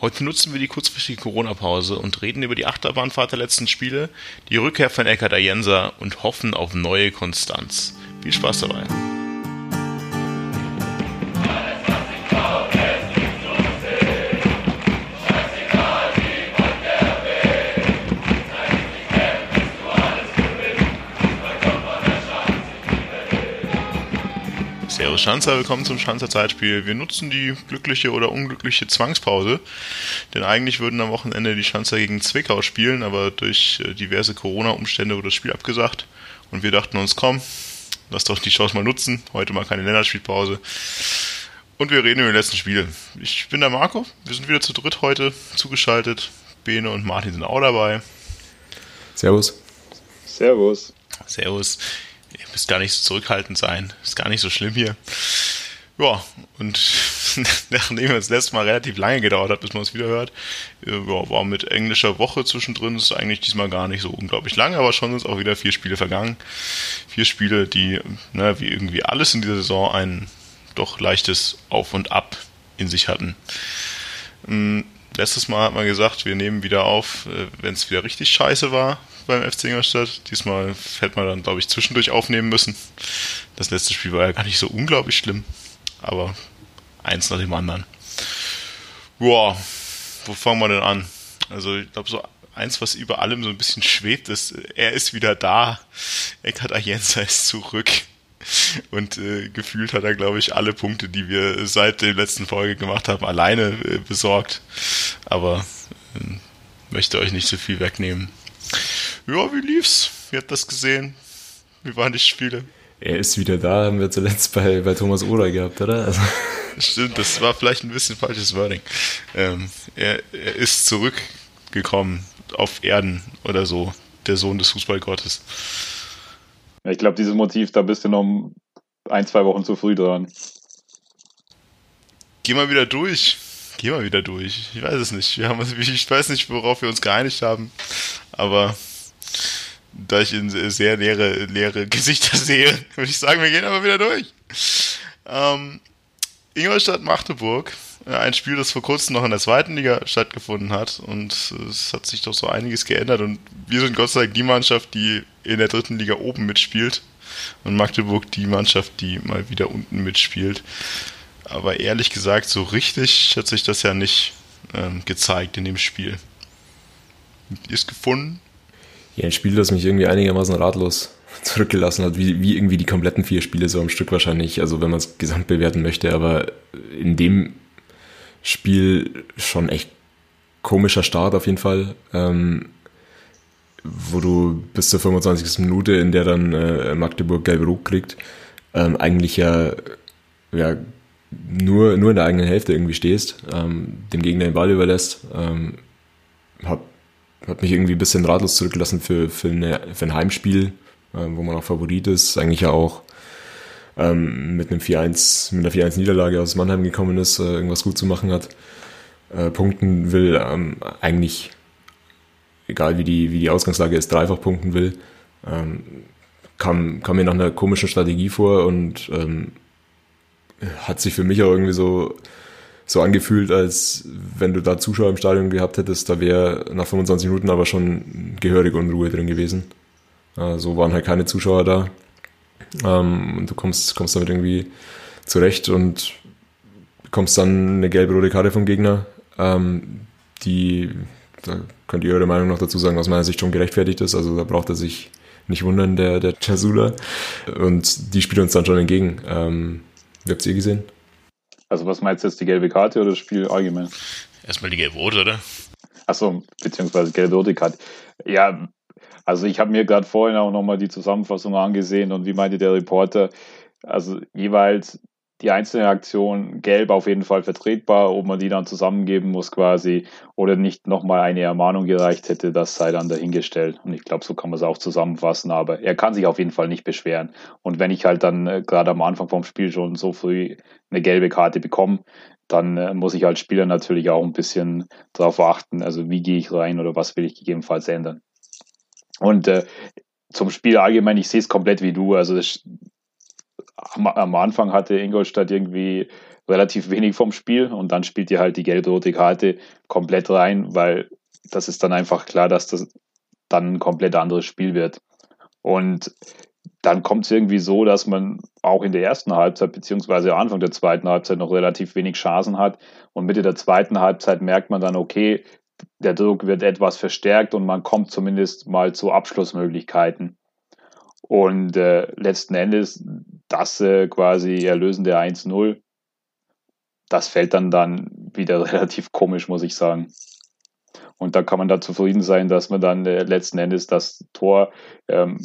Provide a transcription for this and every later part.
Heute nutzen wir die kurzfristige Corona-Pause und reden über die Achterbahnfahrt der letzten Spiele, die Rückkehr von Eckhard Ayensa und hoffen auf neue Konstanz. Viel Spaß dabei! Schanzer, willkommen zum Schanzer Zeitspiel. Wir nutzen die glückliche oder unglückliche Zwangspause, denn eigentlich würden am Wochenende die Schanzer gegen Zwickau spielen, aber durch äh, diverse Corona-Umstände wurde das Spiel abgesagt und wir dachten uns, komm, lass doch die Chance mal nutzen, heute mal keine Länderspielpause. Und wir reden über die letzten Spiele. Ich bin der Marco, wir sind wieder zu dritt heute zugeschaltet. Bene und Martin sind auch dabei. Servus. Servus. Servus. Ihr müsst gar nicht so zurückhaltend sein. Ist gar nicht so schlimm hier. Ja, und nachdem es letztes Mal relativ lange gedauert hat, bis man es wieder hört, äh, ja, war mit englischer Woche zwischendrin, ist eigentlich diesmal gar nicht so unglaublich lange, aber schon sind auch wieder vier Spiele vergangen. Vier Spiele, die, ne, wie irgendwie alles in dieser Saison ein doch leichtes Auf und Ab in sich hatten. Ähm, letztes Mal hat man gesagt, wir nehmen wieder auf, äh, wenn es wieder richtig scheiße war beim FC Ingolstadt. Diesmal hätte man dann, glaube ich, zwischendurch aufnehmen müssen. Das letzte Spiel war ja gar nicht so unglaublich schlimm, aber eins nach dem anderen. Boah, wo fangen wir denn an? Also ich glaube, so eins, was über allem so ein bisschen schwebt, ist, er ist wieder da. Eckhard Ayensa ist zurück. Und äh, gefühlt hat er, glaube ich, alle Punkte, die wir seit der letzten Folge gemacht haben, alleine äh, besorgt. Aber äh, möchte euch nicht so viel wegnehmen. Ja, wie lief's? Wie habt das gesehen? Wie waren die Spiele? Er ist wieder da, haben wir zuletzt bei, bei Thomas Oder gehabt, oder? Also. Stimmt, das war vielleicht ein bisschen falsches Wording. Ähm, er, er ist zurückgekommen auf Erden oder so, der Sohn des Fußballgottes. Ich glaube, dieses Motiv, da bist du noch ein, zwei Wochen zu früh dran. Geh mal wieder durch. Geh mal wieder durch. Ich weiß es nicht. Wir haben, ich weiß nicht, worauf wir uns geeinigt haben. Aber da ich in sehr leere, leere Gesichter sehe, würde ich sagen, wir gehen aber wieder durch. Ähm, Ingolstadt-Magdeburg, äh, ein Spiel, das vor kurzem noch in der zweiten Liga stattgefunden hat und es hat sich doch so einiges geändert und wir sind Gott sei Dank die Mannschaft, die in der dritten Liga oben mitspielt und Magdeburg die Mannschaft, die mal wieder unten mitspielt. Aber ehrlich gesagt, so richtig hat sich das ja nicht ähm, gezeigt in dem Spiel. Es gefunden? Ja, ein Spiel, das mich irgendwie einigermaßen ratlos zurückgelassen hat, wie, wie irgendwie die kompletten vier Spiele so am Stück wahrscheinlich, also wenn man es gesamt bewerten möchte, aber in dem Spiel schon echt komischer Start auf jeden Fall, ähm, wo du bis zur 25. Minute, in der dann äh, Magdeburg gelb-rot kriegt, ähm, eigentlich ja, ja nur, nur in der eigenen Hälfte irgendwie stehst, ähm, dem Gegner den Ball überlässt, ähm, hab hat mich irgendwie ein bisschen ratlos zurückgelassen für, für, eine, für ein Heimspiel, äh, wo man auch Favorit ist, eigentlich ja auch ähm, mit einem 4-1, mit einer 4-1-Niederlage aus Mannheim gekommen ist, äh, irgendwas gut zu machen hat, äh, punkten will, ähm, eigentlich, egal wie die, wie die Ausgangslage ist, dreifach punkten will, ähm, kam, kam mir nach einer komischen Strategie vor und ähm, hat sich für mich auch irgendwie so so angefühlt, als wenn du da Zuschauer im Stadion gehabt hättest, da wäre nach 25 Minuten aber schon gehörige Unruhe drin gewesen. Äh, so waren halt keine Zuschauer da. Ähm, und du kommst, kommst damit irgendwie zurecht und bekommst dann eine gelbe-rote Karte vom Gegner, ähm, die, da könnt ihr eure Meinung noch dazu sagen, aus meiner Sicht schon gerechtfertigt ist. Also da braucht er sich nicht wundern, der, der Chasula. Und die spielt uns dann schon entgegen. Ähm, wie habt ihr gesehen? Also was meinst du jetzt, die gelbe Karte oder das Spiel allgemein? Erstmal die gelbe-rote, oder? Achso, beziehungsweise gelbe-rote Karte. Ja, also ich habe mir gerade vorhin auch nochmal die Zusammenfassung angesehen und wie meinte der Reporter, also jeweils die einzelne Aktion gelb auf jeden Fall vertretbar, ob man die dann zusammengeben muss quasi oder nicht nochmal eine Ermahnung gereicht hätte, das sei dann dahingestellt. Und ich glaube, so kann man es auch zusammenfassen, aber er kann sich auf jeden Fall nicht beschweren. Und wenn ich halt dann äh, gerade am Anfang vom Spiel schon so früh eine gelbe Karte bekomme, dann äh, muss ich als Spieler natürlich auch ein bisschen darauf achten, also wie gehe ich rein oder was will ich gegebenenfalls ändern. Und äh, zum Spiel allgemein, ich sehe es komplett wie du. Also das, am, Anfang hatte Ingolstadt irgendwie relativ wenig vom Spiel und dann spielt ihr halt die gelb-rote Karte komplett rein, weil das ist dann einfach klar, dass das dann ein komplett anderes Spiel wird. Und dann kommt es irgendwie so, dass man auch in der ersten Halbzeit beziehungsweise Anfang der zweiten Halbzeit noch relativ wenig Chancen hat. Und Mitte der zweiten Halbzeit merkt man dann, okay, der Druck wird etwas verstärkt und man kommt zumindest mal zu Abschlussmöglichkeiten. Und äh, letzten Endes das äh, quasi Erlösen der 1-0, das fällt dann dann wieder relativ komisch, muss ich sagen. Und da kann man da zufrieden sein, dass man dann äh, letzten Endes das Tor ähm,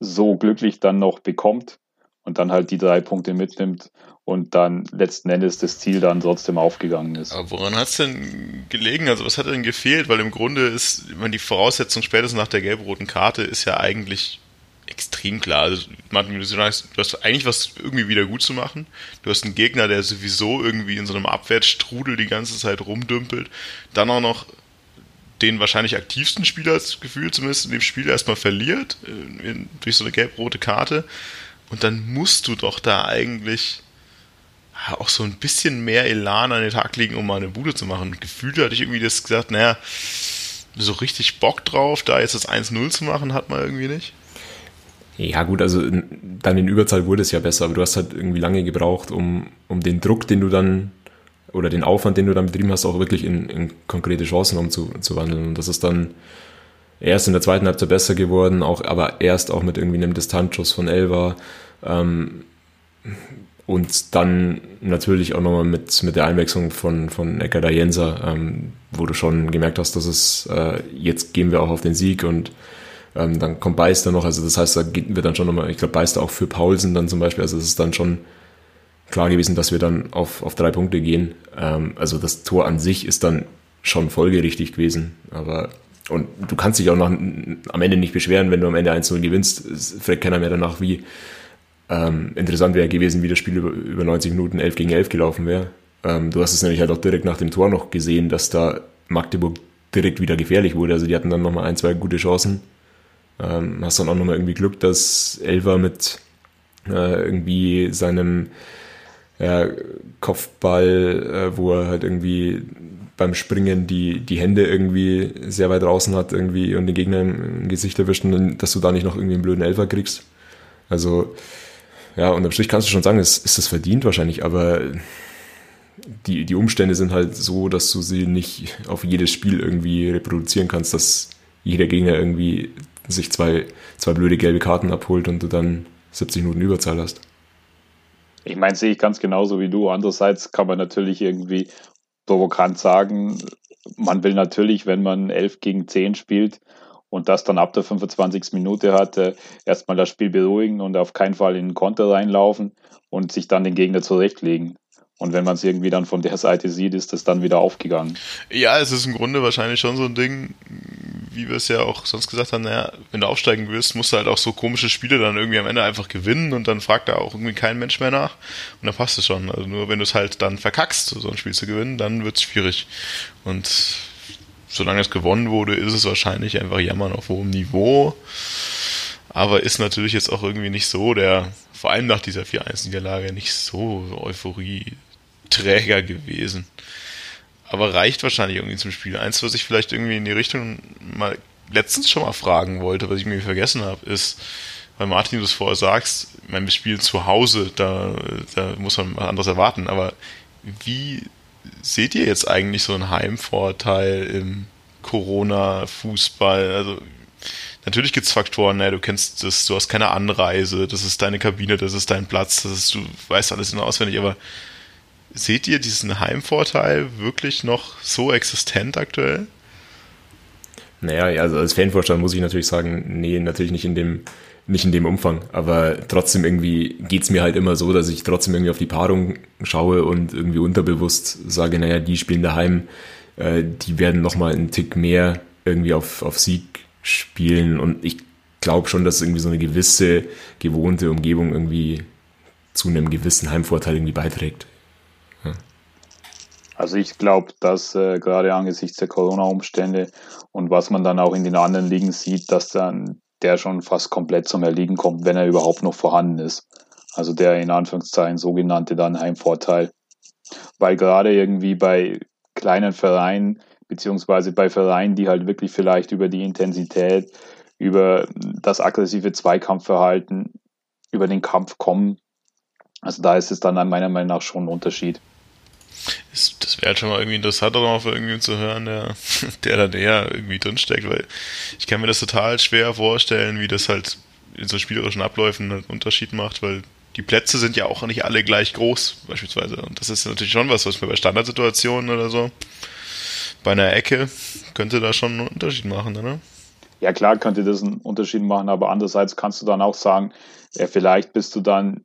so glücklich dann noch bekommt und dann halt die drei Punkte mitnimmt und dann letzten Endes das Ziel dann trotzdem aufgegangen ist. Aber woran hat es denn gelegen? Also was hat denn gefehlt? Weil im Grunde ist, meine, die Voraussetzung spätestens nach der gelb-roten Karte ist ja eigentlich extrem klar. Also, Martin, du sagst, du hast eigentlich was irgendwie wieder gut zu machen. Du hast einen Gegner, der sowieso irgendwie in so einem Abwärtsstrudel die ganze Zeit rumdümpelt. Dann auch noch den wahrscheinlich aktivsten Spieler, das Gefühl zumindest in dem Spiel erstmal verliert, äh, durch so eine gelb-rote Karte. Und dann musst du doch da eigentlich auch so ein bisschen mehr Elan an den Tag legen, um mal eine Bude zu machen. Gefühlt hatte ich irgendwie das gesagt, naja, so richtig Bock drauf, da jetzt das 1-0 zu machen, hat man irgendwie nicht. Ja, gut, also dann in Überzahl wurde es ja besser, aber du hast halt irgendwie lange gebraucht, um, um den Druck, den du dann oder den Aufwand, den du dann betrieben hast, auch wirklich in, in konkrete Chancen umzuwandeln. Und das ist dann erst in der zweiten Halbzeit besser geworden, auch, aber erst auch mit irgendwie einem Distanzschuss von Elva. Ähm, und dann natürlich auch nochmal mit, mit der Einwechslung von, von Eckerda Jenser, ähm, wo du schon gemerkt hast, dass es, äh, jetzt gehen wir auch auf den Sieg und ähm, dann kommt Beister noch, also das heißt, da geht wir dann schon nochmal, ich glaube, Beister auch für Paulsen dann zum Beispiel, also es ist dann schon klar gewesen, dass wir dann auf, auf drei Punkte gehen. Ähm, also das Tor an sich ist dann schon folgerichtig gewesen, aber und du kannst dich auch noch am Ende nicht beschweren, wenn du am Ende 1-0 gewinnst. Es fragt keiner mehr danach, wie ähm, interessant wäre gewesen, wie das Spiel über, über 90 Minuten 11 gegen 11 gelaufen wäre. Ähm, du hast es nämlich halt auch direkt nach dem Tor noch gesehen, dass da Magdeburg direkt wieder gefährlich wurde. Also die hatten dann nochmal ein, zwei gute Chancen. Ähm, hast dann auch nochmal irgendwie Glück, dass Elva mit äh, irgendwie seinem ja, Kopfball, äh, wo er halt irgendwie beim Springen die, die Hände irgendwie sehr weit draußen hat irgendwie und den Gegner im Gesicht erwischt dass du da nicht noch irgendwie einen blöden Elfer kriegst. Also, ja, unterm Strich kannst du schon sagen, es ist das verdient wahrscheinlich, aber die, die Umstände sind halt so, dass du sie nicht auf jedes Spiel irgendwie reproduzieren kannst, dass jeder Gegner irgendwie sich zwei, zwei blöde gelbe Karten abholt und du dann 70 Minuten Überzahl hast. Ich meine, sehe ich ganz genauso wie du. Andererseits kann man natürlich irgendwie provokant sagen, man will natürlich, wenn man 11 gegen 10 spielt und das dann ab der 25. Minute hat, äh, erstmal das Spiel beruhigen und auf keinen Fall in den Konter reinlaufen und sich dann den Gegner zurechtlegen. Und wenn man es irgendwie dann von der Seite sieht, ist das dann wieder aufgegangen. Ja, es ist im Grunde wahrscheinlich schon so ein Ding, wie wir es ja auch sonst gesagt haben, naja, wenn du aufsteigen willst, musst du halt auch so komische Spiele dann irgendwie am Ende einfach gewinnen und dann fragt da auch irgendwie kein Mensch mehr nach. Und dann passt es schon. Also nur wenn du es halt dann verkackst, so ein Spiel zu gewinnen, dann wird es schwierig. Und solange es gewonnen wurde, ist es wahrscheinlich einfach Jammern auf hohem Niveau. Aber ist natürlich jetzt auch irgendwie nicht so der, vor allem nach dieser 4-1-Niederlage, nicht so Euphorie Träger gewesen. Aber reicht wahrscheinlich irgendwie zum Spiel. Eins, was ich vielleicht irgendwie in die Richtung mal letztens schon mal fragen wollte, was ich mir vergessen habe, ist, weil Martin, du es vorher sagst, mein wir spielen zu Hause, da, da muss man was anderes erwarten, aber wie seht ihr jetzt eigentlich so einen Heimvorteil im Corona-Fußball? Also natürlich gibt es Faktoren, ne, du kennst das, du hast keine Anreise, das ist deine Kabine, das ist dein Platz, das ist, du weißt alles in auswendig, aber seht ihr diesen Heimvorteil wirklich noch so existent aktuell? Naja, also als Fanvorstand muss ich natürlich sagen, nee, natürlich nicht in dem, nicht in dem Umfang. Aber trotzdem irgendwie geht's mir halt immer so, dass ich trotzdem irgendwie auf die Paarung schaue und irgendwie unterbewusst sage, naja, die spielen daheim, äh, die werden nochmal einen Tick mehr irgendwie auf, auf Sieg spielen. Und ich glaube schon, dass irgendwie so eine gewisse gewohnte Umgebung irgendwie zu einem gewissen Heimvorteil irgendwie beiträgt. Also ich glaube, dass äh, gerade angesichts der Corona-Umstände und was man dann auch in den anderen Ligen sieht, dass dann der schon fast komplett zum Erliegen kommt, wenn er überhaupt noch vorhanden ist. Also der in Anführungszeichen sogenannte dann Heimvorteil. Weil gerade irgendwie bei kleinen Vereinen, beziehungsweise bei Vereinen, die halt wirklich vielleicht über die Intensität, über das aggressive Zweikampfverhalten, über den Kampf kommen. Also da ist es dann meiner Meinung nach schon ein Unterschied. Das wäre halt schon mal irgendwie interessant, für irgendwie zu hören, der, der da näher irgendwie drinsteckt, weil ich kann mir das total schwer vorstellen, wie das halt in so spielerischen Abläufen einen Unterschied macht, weil die Plätze sind ja auch nicht alle gleich groß, beispielsweise. Und das ist natürlich schon was, was mir bei Standardsituationen oder so, bei einer Ecke, könnte da schon einen Unterschied machen, oder? Ja, klar könnte das einen Unterschied machen, aber andererseits kannst du dann auch sagen, ja, vielleicht bist du dann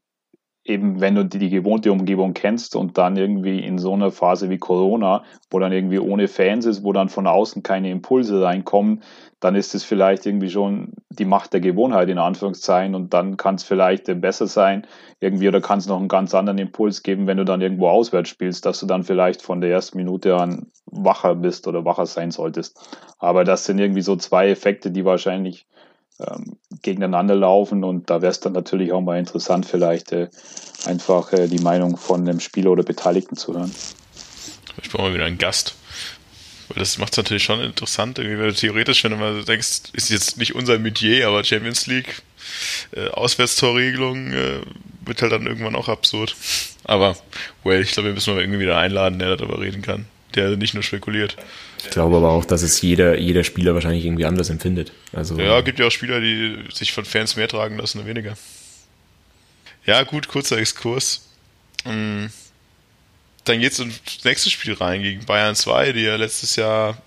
eben, wenn du die, gewohnte Umgebung kennst und dann irgendwie in so einer Phase wie Corona, wo dann irgendwie ohne Fans ist, wo dann von außen keine Impulse reinkommen, dann ist es vielleicht irgendwie schon die Macht der Gewohnheit in Anführungszeichen und dann kann es vielleicht besser sein irgendwie oder kann es noch einen ganz anderen Impuls geben, wenn du dann irgendwo auswärts spielst, dass du dann vielleicht von der ersten Minute an wacher bist oder wacher sein solltest. Aber das sind irgendwie so zwei Effekte, die wahrscheinlich ähm, gegeneinander laufen und da wäre es dann natürlich auch mal interessant, vielleicht äh, einfach äh, die Meinung von einem Spieler oder Beteiligten zu hören. Ich brauche mal wieder einen Gast. Weil das macht es natürlich schon interessant, irgendwie, wenn du theoretisch, wenn du mal denkst, ist jetzt nicht unser Metier, aber Champions League, äh, Auswärtstorregelung äh, wird halt dann irgendwann auch absurd. Aber, well, ich glaube, wir müssen mal irgendwie wieder einladen, der darüber reden kann, der nicht nur spekuliert. Ich glaube aber auch, dass es jeder, jeder Spieler wahrscheinlich irgendwie anders empfindet. Also, ja, gibt ja auch Spieler, die sich von Fans mehr tragen lassen oder weniger. Ja, gut, kurzer Exkurs. Mm. Dann geht's ins nächste Spiel rein gegen Bayern 2, die ja letztes Jahr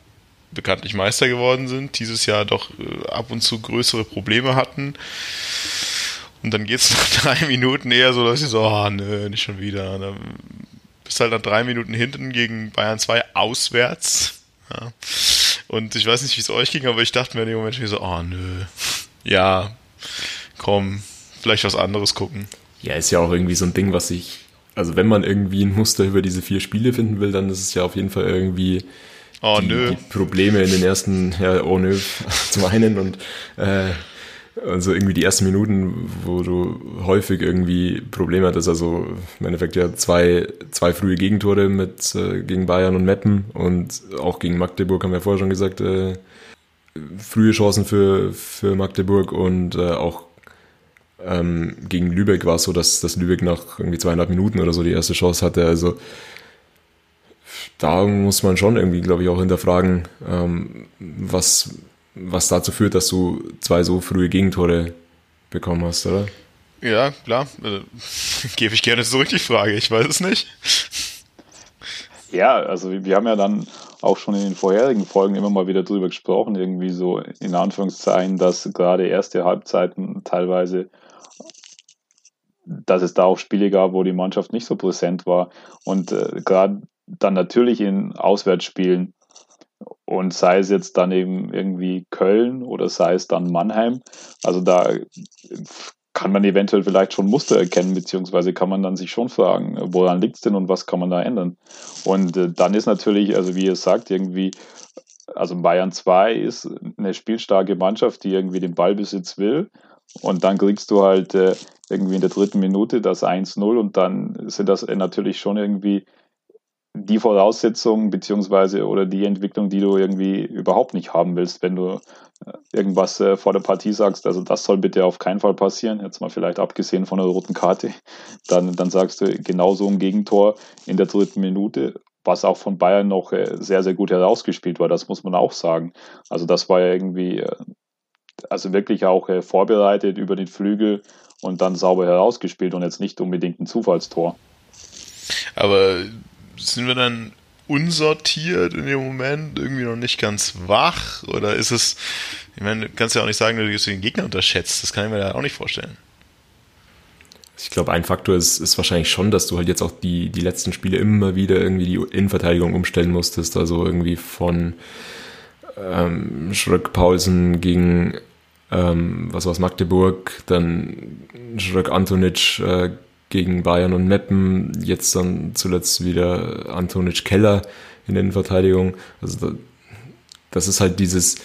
bekanntlich Meister geworden sind, dieses Jahr doch äh, ab und zu größere Probleme hatten. Und dann geht's nach drei Minuten eher so, dass ich so, oh, nö, nicht schon wieder. Dann bist halt nach drei Minuten hinten gegen Bayern 2 auswärts ja. Und ich weiß nicht, wie es euch ging, aber ich dachte mir in dem Moment wie so, oh nö, ja, komm, vielleicht was anderes gucken. Ja, ist ja auch irgendwie so ein Ding, was ich, also wenn man irgendwie ein Muster über diese vier Spiele finden will, dann ist es ja auf jeden Fall irgendwie oh, die, die Probleme in den ersten, ja, oh nö, zum einen und äh, also irgendwie die ersten Minuten, wo du häufig irgendwie Probleme hattest, also im Endeffekt ja zwei, zwei frühe Gegentore mit äh, gegen Bayern und Meppen und auch gegen Magdeburg haben wir vorher schon gesagt, äh, frühe Chancen für, für Magdeburg und äh, auch ähm, gegen Lübeck war es so, dass, dass Lübeck nach irgendwie zweieinhalb Minuten oder so die erste Chance hatte. Also da muss man schon irgendwie, glaube ich, auch hinterfragen, ähm, was was dazu führt, dass du zwei so frühe Gegentore bekommen hast, oder? Ja, klar. Also, gebe ich gerne zurück die Frage. Ich weiß es nicht. Ja, also wir haben ja dann auch schon in den vorherigen Folgen immer mal wieder drüber gesprochen, irgendwie so in Anführungszeichen, dass gerade erste Halbzeiten teilweise, dass es da auch Spiele gab, wo die Mannschaft nicht so präsent war. Und äh, gerade dann natürlich in Auswärtsspielen und sei es jetzt dann eben irgendwie Köln oder sei es dann Mannheim. Also da kann man eventuell vielleicht schon Muster erkennen, beziehungsweise kann man dann sich schon fragen, woran liegt es denn und was kann man da ändern? Und äh, dann ist natürlich, also wie ihr sagt, irgendwie, also Bayern 2 ist eine spielstarke Mannschaft, die irgendwie den Ballbesitz will. Und dann kriegst du halt äh, irgendwie in der dritten Minute das 1-0 und dann sind das natürlich schon irgendwie die Voraussetzungen beziehungsweise oder die Entwicklung, die du irgendwie überhaupt nicht haben willst, wenn du äh, irgendwas äh, vor der Partie sagst, also das soll bitte auf keinen Fall passieren, jetzt mal vielleicht abgesehen von der roten Karte, dann, dann sagst du genauso ein Gegentor in der dritten Minute, was auch von Bayern noch äh, sehr, sehr gut herausgespielt war, das muss man auch sagen. Also das war ja irgendwie, also wirklich auch vorbereitet über den Flügel und dann sauber herausgespielt und jetzt nicht unbedingt ein Zufallstor. Aber sind wir dann unsortiert in dem Moment, irgendwie noch nicht ganz wach? Oder ist es, ich meine, du kannst ja auch nicht sagen, dass du den Gegner unterschätzt. Das kann ich mir da auch nicht vorstellen. Ich glaube, ein Faktor ist, ist wahrscheinlich schon, dass du halt jetzt auch die, die letzten Spiele immer wieder irgendwie die Innenverteidigung umstellen musstest. Also irgendwie von ähm, Schröck Paulsen gegen ähm, was war's, Magdeburg, dann Schröck Antonic äh, gegen Bayern und Meppen, jetzt dann zuletzt wieder Antonic Keller in der Innenverteidigung. Also da, das ist halt dieses,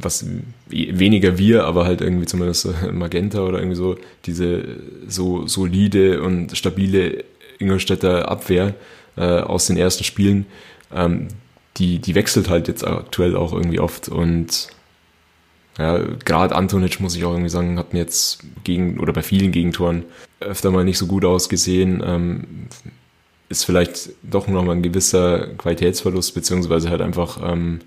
was weniger wir, aber halt irgendwie zumindest Magenta oder irgendwie so, diese so solide und stabile Ingolstädter Abwehr äh, aus den ersten Spielen, ähm, die, die wechselt halt jetzt aktuell auch irgendwie oft und ja, gerade Antonic, muss ich auch irgendwie sagen, hat mir jetzt gegen oder bei vielen Gegentoren öfter mal nicht so gut ausgesehen. Ähm, ist vielleicht doch nochmal ein gewisser Qualitätsverlust, beziehungsweise halt einfach ähm,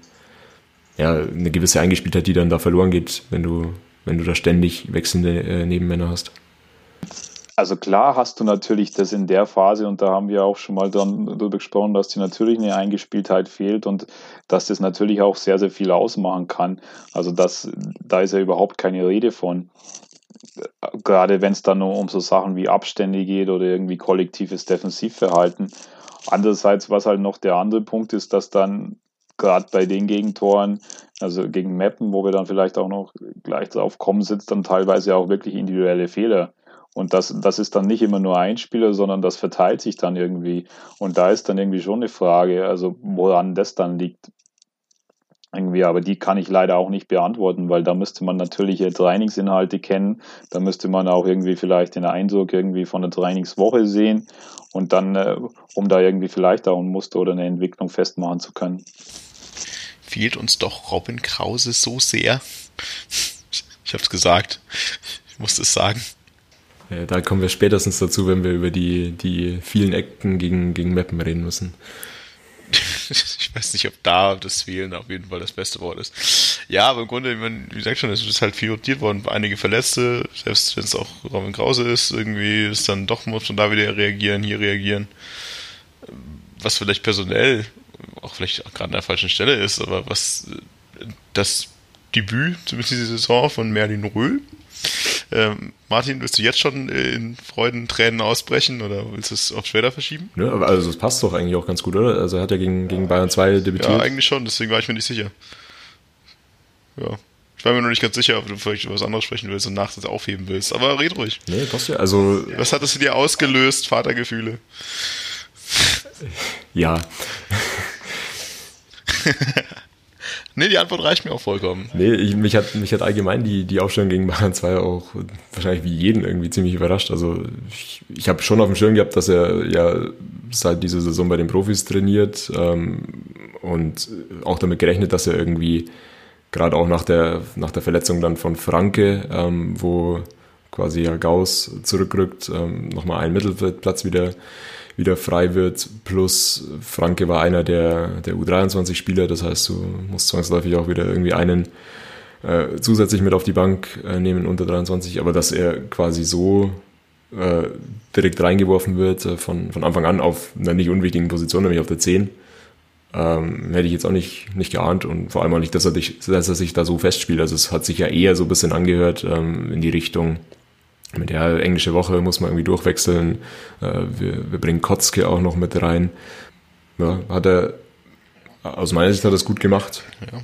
ja, eine gewisse Eingespieltheit, die dann da verloren geht, wenn du, wenn du da ständig wechselnde äh, Nebenmänner hast. Also klar hast du natürlich das in der Phase, und da haben wir auch schon mal dann darüber gesprochen, dass dir natürlich eine Eingespieltheit fehlt und dass das natürlich auch sehr, sehr viel ausmachen kann. Also das, da ist ja überhaupt keine Rede von. Gerade wenn es dann um so Sachen wie Abstände geht oder irgendwie kollektives Defensivverhalten. Andererseits, was halt noch der andere Punkt ist, dass dann gerade bei den Gegentoren, also gegen Mappen, wo wir dann vielleicht auch noch gleich drauf kommen, sitzt dann teilweise auch wirklich individuelle Fehler und das, das ist dann nicht immer nur ein Spieler, sondern das verteilt sich dann irgendwie. Und da ist dann irgendwie schon eine Frage, also woran das dann liegt. Irgendwie, aber die kann ich leider auch nicht beantworten, weil da müsste man natürlich Trainingsinhalte kennen. Da müsste man auch irgendwie vielleicht den Eindruck irgendwie von der Trainingswoche sehen und dann, äh, um da irgendwie vielleicht auch ein Muster oder eine Entwicklung festmachen zu können. Fehlt uns doch Robin Krause so sehr. Ich habe es gesagt. Ich musste es sagen. Ja, da kommen wir spätestens dazu, wenn wir über die, die vielen Ecken gegen, gegen Mappen reden müssen. ich weiß nicht, ob da das Fehlen auf jeden Fall das beste Wort ist. Ja, aber im Grunde, wie gesagt schon, es ist halt viel rotiert worden, einige Verletzte, selbst wenn es auch Robin Krause ist, irgendwie ist dann doch, muss man da wieder reagieren, hier reagieren. Was vielleicht personell, auch vielleicht auch gerade an der falschen Stelle ist, aber was das Debüt, zumindest diese Saison von Merlin Röhl, ähm, Martin, willst du jetzt schon in Freuden, Tränen ausbrechen oder willst du es auf später verschieben? Ja, also es passt doch eigentlich auch ganz gut, oder? Also er hat ja gegen, gegen Bayern 2 debütiert. Ja, eigentlich schon, deswegen war ich mir nicht sicher. Ja. Ich war mir noch nicht ganz sicher, ob du vielleicht über was anderes sprechen willst und nachts aufheben willst. Aber red ruhig. Nee, passt ja. Also, was hat das in dir ausgelöst, Vatergefühle? Ja. Nee, die Antwort reicht mir auch vollkommen. Nee, ich, mich, hat, mich hat allgemein die, die Aufstellung gegen Bayern 2 auch wahrscheinlich wie jeden irgendwie ziemlich überrascht. Also ich, ich habe schon auf dem Schirm gehabt, dass er ja seit dieser Saison bei den Profis trainiert ähm, und auch damit gerechnet, dass er irgendwie gerade auch nach der, nach der Verletzung dann von Franke, ähm, wo quasi ja Gauss zurückrückt, ähm, nochmal einen Mittelfeldplatz wieder wieder frei wird. Plus Franke war einer der, der U23-Spieler, das heißt, du musst zwangsläufig auch wieder irgendwie einen äh, zusätzlich mit auf die Bank äh, nehmen unter 23, aber dass er quasi so äh, direkt reingeworfen wird äh, von, von Anfang an auf einer nicht unwichtigen Position, nämlich auf der 10. Ähm, hätte ich jetzt auch nicht, nicht geahnt und vor allem auch nicht, dass er, dich, dass er sich da so festspielt. Also es hat sich ja eher so ein bisschen angehört ähm, in die Richtung, mit der englische Woche muss man irgendwie durchwechseln. Äh, wir, wir bringen Kotzke auch noch mit rein. Ja, hat er, aus meiner Sicht hat er es gut gemacht. Ja.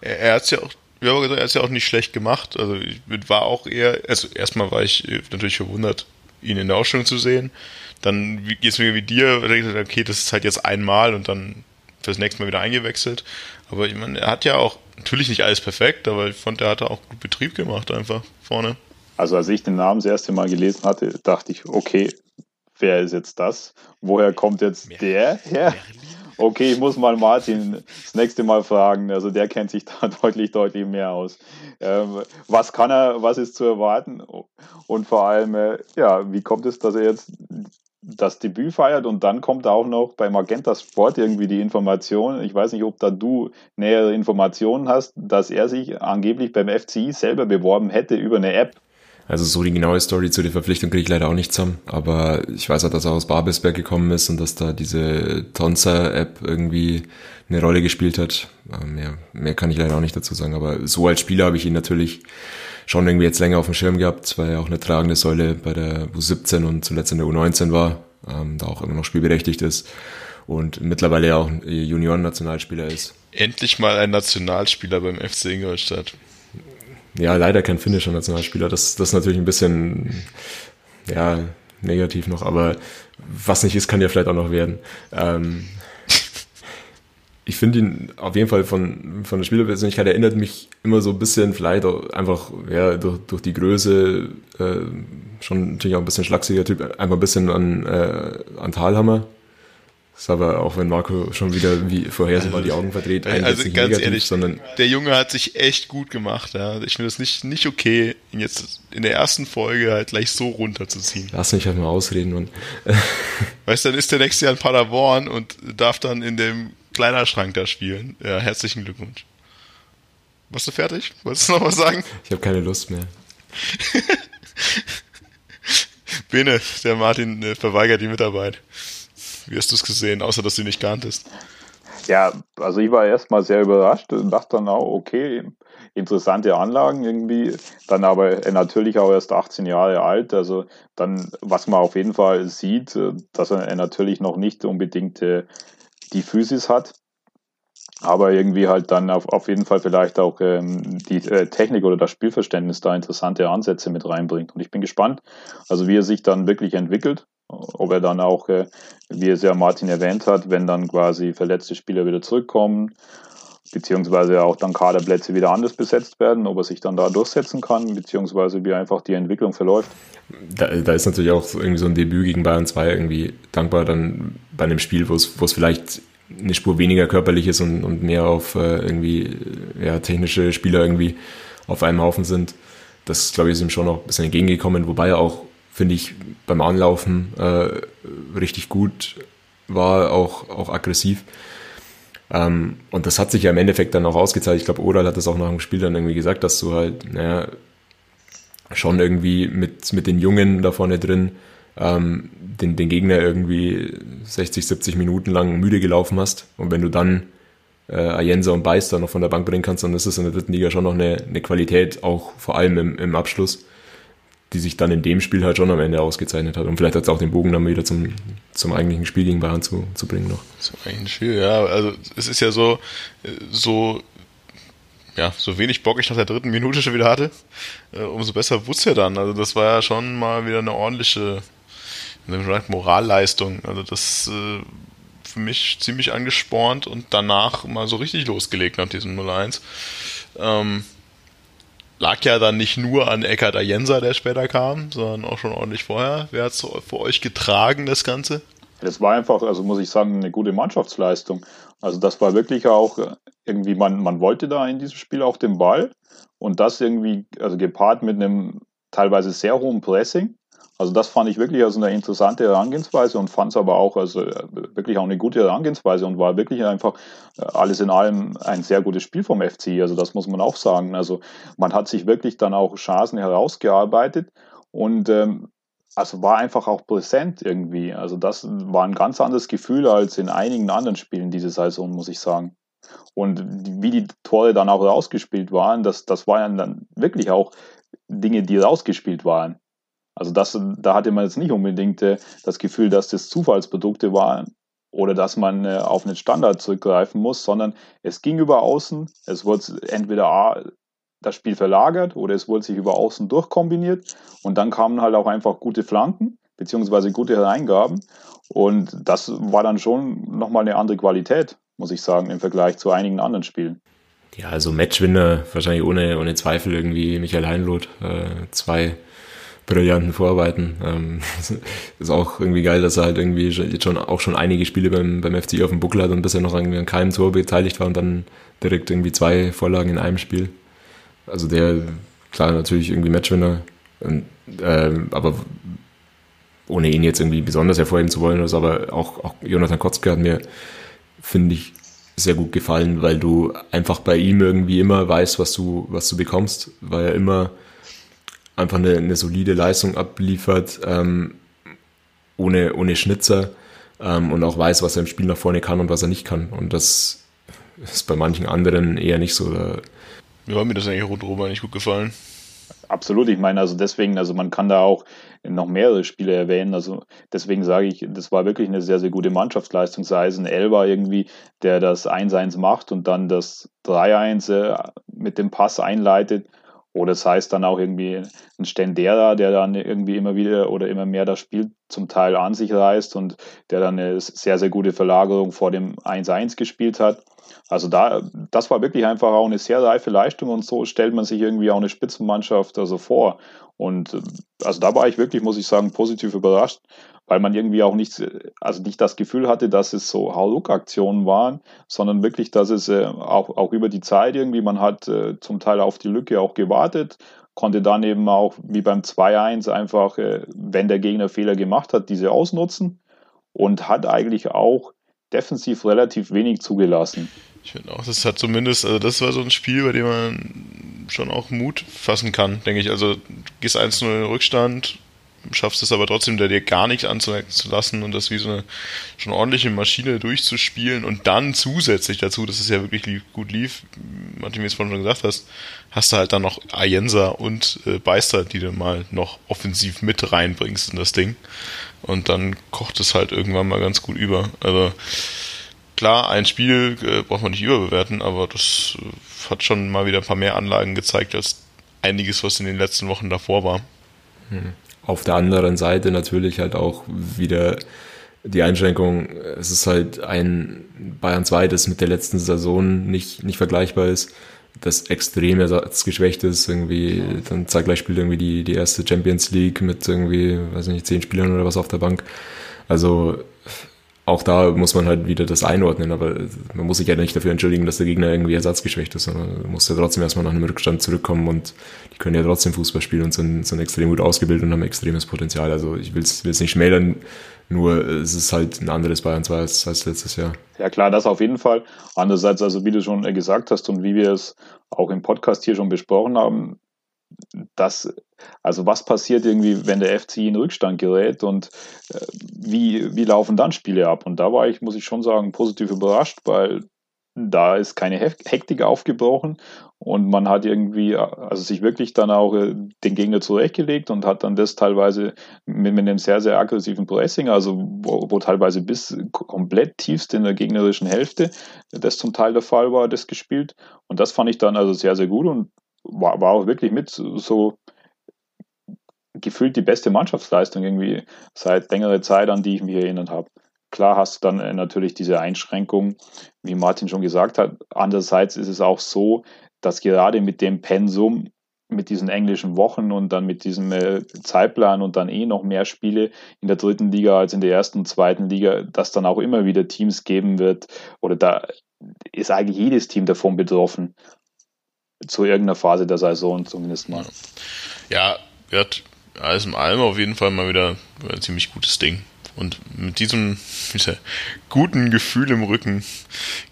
Er, hat es ja auch, wie gesagt, er hat ja auch nicht schlecht gemacht. Also ich war auch eher, also erstmal war ich natürlich verwundert, ihn in der Ausstellung zu sehen. Dann geht es mir wie dir, okay, das ist halt jetzt einmal und dann fürs nächste Mal wieder eingewechselt. Aber ich meine, er hat ja auch natürlich nicht alles perfekt, aber ich fand, er hat auch gut Betrieb gemacht einfach vorne. Also als ich den Namen das erste Mal gelesen hatte, dachte ich, okay, wer ist jetzt das? Woher kommt jetzt der her? Okay, ich muss mal Martin das nächste Mal fragen. Also der kennt sich da deutlich, deutlich mehr aus. Ähm, was kann er, was ist zu erwarten? Und vor allem, äh, ja, wie kommt es, dass er jetzt das Debüt feiert und dann kommt auch noch bei Magenta Sport irgendwie die Information, ich weiß nicht, ob da du nähere Informationen hast, dass er sich angeblich beim FCI selber beworben hätte über eine App Also so die genaue Story zu der Verpflichtung kriege ich leider auch nicht zusammen, aber ich weiß auch, dass er aus Babelsberg gekommen ist und dass da diese Tonza-App irgendwie eine Rolle gespielt hat. Mehr, mehr kann ich leider auch nicht dazu sagen, aber so als Spieler habe ich ihn natürlich schon irgendwie jetzt länger auf dem Schirm gehabt, weil er auch eine tragende Säule bei der U17 und zuletzt in der U19 war, ähm, da auch immer noch spielberechtigt ist und mittlerweile ja auch Junioren-Nationalspieler ist. Endlich mal ein Nationalspieler beim FC Ingolstadt. Ja, leider kein finnischer Nationalspieler. Das, das ist natürlich ein bisschen, ja, negativ noch, aber was nicht ist, kann ja vielleicht auch noch werden. Ähm, ich finde ihn auf jeden Fall von, von der Spielerpersönlichkeit erinnert mich immer so ein bisschen, vielleicht auch einfach ja, durch, durch die Größe, äh, schon natürlich auch ein bisschen schlachsiger Typ, einfach ein bisschen an, äh, an Talhammer. Das ist aber auch wenn Marco schon wieder wie vorhersehbar also, die Augen verdreht, eigentlich also ganz negativ, ehrlich, sondern der Junge hat sich echt gut gemacht. Ja. Ich finde es nicht, nicht okay, ihn jetzt in der ersten Folge halt gleich so runterzuziehen. Lass mich halt mal ausreden. Und weißt du, dann ist der nächste Jahr in Paderborn und darf dann in dem Kleiderschrank da spielen. Ja, herzlichen Glückwunsch. Warst du fertig? Wolltest du noch was sagen? Ich habe keine Lust mehr. Bene, der Martin äh, verweigert die Mitarbeit. Wie hast du es gesehen, außer dass ihn nicht kanntest? Ja, also ich war erstmal sehr überrascht und dachte dann auch, okay, interessante Anlagen irgendwie. Dann aber natürlich auch erst 18 Jahre alt. Also dann, was man auf jeden Fall sieht, äh, dass er natürlich noch nicht unbedingt äh, die Physis hat. Aber irgendwie halt dann auf, auf jeden Fall vielleicht auch ähm, die äh, Technik oder das Spielverständnis da interessante Ansätze mit reinbringt. Und ich bin gespannt, also wie er sich dann wirklich entwickelt ob er dann auch, äh, wie es ja Martin erwähnt hat, wenn dann quasi verletzte Spieler wieder zurückkommen, beziehungsweise auch dann Kaderplätze wieder anders besetzt werden, ob er sich dann da durchsetzen kann, beziehungsweise wie einfach die Entwicklung verläuft. Da, da ist natürlich auch irgendwie so ein Debüt gegen Bayern 2 irgendwie dankbar dann bei einem Spiel, wo es, vielleicht eine Spur weniger körperlich ist und, und mehr auf äh, irgendwie ja, technische Spieler irgendwie auf einem Haufen sind. Das, glaube ich, ist ihm schon noch ein bisschen entgegengekommen, wobei er auch finde ich, beim Anlaufen äh, richtig gut war, auch, auch aggressiv. Ähm, und das hat sich ja im Endeffekt dann auch ausgezahlt. Ich glaube, Oral hat das auch nach dem Spiel dann irgendwie gesagt, dass du halt, naja, schon irgendwie mit, mit den Jungen da vorne drin ähm, den, den Gegner irgendwie 60, 70 Minuten lang müde gelaufen hast. Und wenn du dann äh, Ayensa und Beister noch von der Bank bringen kannst, dann ist es in der dritten Liga schon noch eine, eine Qualität, auch vor allem im, im Abschluss die sich dann in dem Spiel halt schon am Ende ausgezeichnet hat. Und vielleicht hat es auch den Bogen dann wieder zum, zum eigentlichen Spiel gegen Bayern zu, zu bringen noch. Zum eigentlichen Spiel, ja. Also es ist ja so, so, ja, so wenig Bock ich nach der dritten Minute schon wieder hatte, äh, umso besser wusste er dann. Also das war ja schon mal wieder eine ordentliche Moralleistung. Also das äh, für mich ziemlich angespornt und danach mal so richtig losgelegt nach diesem 0-1. Ähm, lag ja dann nicht nur an Eckhard Ayensa, der später kam, sondern auch schon ordentlich vorher. Wer hat es für euch getragen, das Ganze? Das war einfach, also muss ich sagen, eine gute Mannschaftsleistung. Also das war wirklich auch irgendwie, man, man wollte da in diesem Spiel auch den Ball und das irgendwie, also gepaart mit einem teilweise sehr hohen Pressing. Also das fand ich wirklich also eine interessante Herangehensweise und fand es aber auch also wirklich auch eine gute Herangehensweise und war wirklich einfach äh, alles in allem ein sehr gutes Spiel vom FC. Also das muss man auch sagen. Also man hat sich wirklich dann auch Chancen herausgearbeitet und ähm, also war einfach auch präsent irgendwie. Also das war ein ganz anderes Gefühl als in einigen anderen Spielen diese Saison, muss ich sagen. Und wie die Tore dann auch rausgespielt waren, das, das waren dann wirklich auch Dinge, die rausgespielt waren. Also das, da hatte man jetzt nicht unbedingt äh, das Gefühl, dass das Zufallsprodukte waren oder dass man äh, auf einen Standard zurückgreifen muss, sondern es ging über außen, es wurde entweder A, das Spiel verlagert oder es wurde sich über außen durchkombiniert und dann kamen halt auch einfach gute Flanken beziehungsweise gute Hereingaben und das war dann schon nochmal eine andere Qualität, muss ich sagen, im Vergleich zu einigen anderen Spielen. Ja, also Matchwinner, wahrscheinlich ohne, ohne Zweifel irgendwie Michael Heinloth, äh, zwei brillanten Vorarbeiten. Ähm, ist auch irgendwie geil, dass er halt irgendwie jetzt schon auch schon einige Spiele beim, beim FC auf dem Buckel hat und bisher noch irgendwie an keinem Tor beteiligt war und dann direkt irgendwie zwei Vorlagen in einem Spiel. Also der, klar, natürlich irgendwie Matchwinner, und, äh, aber ohne ihn jetzt irgendwie besonders hervorheben zu wollen, also aber auch, auch Jonathan Kotzke hat mir, finde ich, sehr gut gefallen, weil du einfach bei ihm irgendwie immer weißt, was du, was du bekommst, weil er immer einfach eine, eine solide Leistung abliefert, ähm, ohne, ohne Schnitzer ähm, und auch weiß, was er im Spiel nach vorne kann und was er nicht kann. Und das ist bei manchen anderen eher nicht so. Da ja, mir das eigentlich rundherum eigentlich gut gefallen. Absolut, ich meine, also deswegen, also man kann da auch noch mehrere Spiele erwähnen. Also deswegen sage ich, das war wirklich eine sehr, sehr gute Mannschaftsleistung. Sei es ein Elber irgendwie, der das 1-1 macht und dann das 3-1 äh, mit dem Pass einleitet. Oder es das heißt dann auch irgendwie ein Stendera, der dann irgendwie immer wieder oder immer mehr das Spiel zum Teil an sich reißt und der dann eine sehr, sehr gute Verlagerung vor dem 1-1 gespielt hat. Also da, das war wirklich einfach auch eine sehr reife Leistung und so stellt man sich irgendwie auch eine Spitzenmannschaft also vor. Und also da war ich wirklich, muss ich sagen, positiv überrascht, weil man irgendwie auch nicht, also nicht das Gefühl hatte, dass es so Hauruck-Aktionen waren, sondern wirklich, dass es äh, auch, auch über die Zeit irgendwie, man hat äh, zum Teil auf die Lücke auch gewartet, konnte dann eben auch wie beim 2-1 einfach, äh, wenn der Gegner Fehler gemacht hat, diese ausnutzen und hat eigentlich auch defensiv relativ wenig zugelassen. Ich finde auch, das hat zumindest, also das war so ein Spiel, bei dem man schon auch Mut fassen kann, denke ich. Also du gehst 1-0 in den Rückstand, schaffst es aber trotzdem, da dir gar nichts anzumerken zu lassen und das wie so eine schon ordentliche Maschine durchzuspielen und dann zusätzlich dazu, dass es ja wirklich lief, gut lief, Martin, wie es vorhin schon gesagt hast, hast du halt dann noch Ayensa und äh, Beister, die du mal noch offensiv mit reinbringst in das Ding und dann kocht es halt irgendwann mal ganz gut über. Also klar, ein Spiel äh, braucht man nicht überbewerten, aber das äh, hat schon mal wieder ein paar mehr Anlagen gezeigt als einiges, was in den letzten Wochen davor war. Hm. Auf der anderen Seite natürlich halt auch wieder die Einschränkung, es ist halt ein Bayern 2, das mit der letzten Saison nicht, nicht vergleichbar ist, das extrem ersatzgeschwächt ist, irgendwie, dann zeitgleich spielt irgendwie die, die erste Champions League mit irgendwie, weiß nicht, zehn Spielern oder was auf der Bank. Also auch da muss man halt wieder das einordnen, aber man muss sich ja nicht dafür entschuldigen, dass der Gegner irgendwie ersatzgeschwächt ist, sondern man muss ja trotzdem erstmal nach einem Rückstand zurückkommen und die können ja trotzdem Fußball spielen und sind, sind extrem gut ausgebildet und haben extremes Potenzial. Also ich will es nicht schmälern, nur es ist halt ein anderes Bayern 2 als, als letztes Jahr. Ja klar, das auf jeden Fall. Andererseits, also wie du schon gesagt hast und wie wir es auch im Podcast hier schon besprochen haben, das, also was passiert irgendwie, wenn der FC in Rückstand gerät und äh, wie, wie laufen dann Spiele ab? Und da war ich, muss ich schon sagen, positiv überrascht, weil da ist keine Hektik aufgebrochen und man hat irgendwie, also sich wirklich dann auch äh, den Gegner zurechtgelegt und hat dann das teilweise mit, mit einem sehr, sehr aggressiven Pressing, also wo, wo, teilweise bis komplett tiefst in der gegnerischen Hälfte das zum Teil der Fall war, das gespielt. Und das fand ich dann also sehr, sehr gut und war, war auch wirklich mit so gefühlt die beste Mannschaftsleistung irgendwie seit längerer Zeit, an die ich mich erinnert habe. Klar hast du dann äh, natürlich diese Einschränkung, wie Martin schon gesagt hat. Andererseits ist es auch so, dass gerade mit dem Pensum, mit diesen englischen Wochen und dann mit diesem äh, Zeitplan und dann eh noch mehr Spiele in der dritten Liga als in der ersten und zweiten Liga, dass dann auch immer wieder Teams geben wird oder da ist eigentlich jedes Team davon betroffen zu irgendeiner Phase der Saison zumindest mal. Ja, wird alles in allem auf jeden Fall mal wieder ein ziemlich gutes Ding. Und mit diesem mit guten Gefühl im Rücken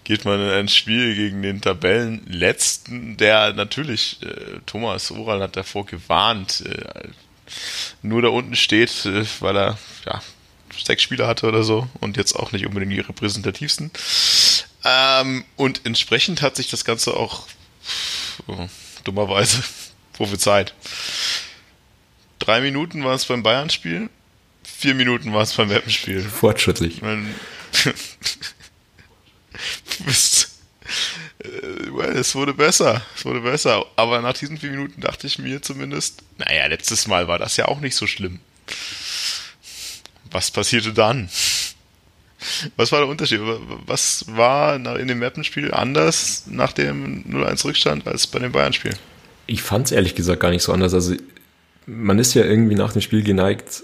geht man in ein Spiel gegen den Tabellenletzten, der natürlich, äh, Thomas Oral hat davor gewarnt, äh, nur da unten steht, äh, weil er ja, sechs Spieler hatte oder so und jetzt auch nicht unbedingt die repräsentativsten. Ähm, und entsprechend hat sich das Ganze auch oh, dummerweise prophezeit. Drei Minuten war es beim Bayern-Spiel, vier Minuten war es beim Weppenspiel. Fortschrittlich. Mein, bist, äh, well, es wurde besser, es wurde besser. Aber nach diesen vier Minuten dachte ich mir zumindest, naja, letztes Mal war das ja auch nicht so schlimm. Was passierte dann? Was war der Unterschied? Was war in dem Mappenspiel anders nach dem 0-1 Rückstand als bei dem Bayern-Spiel? Ich fand es ehrlich gesagt gar nicht so anders. Also man ist ja irgendwie nach dem Spiel geneigt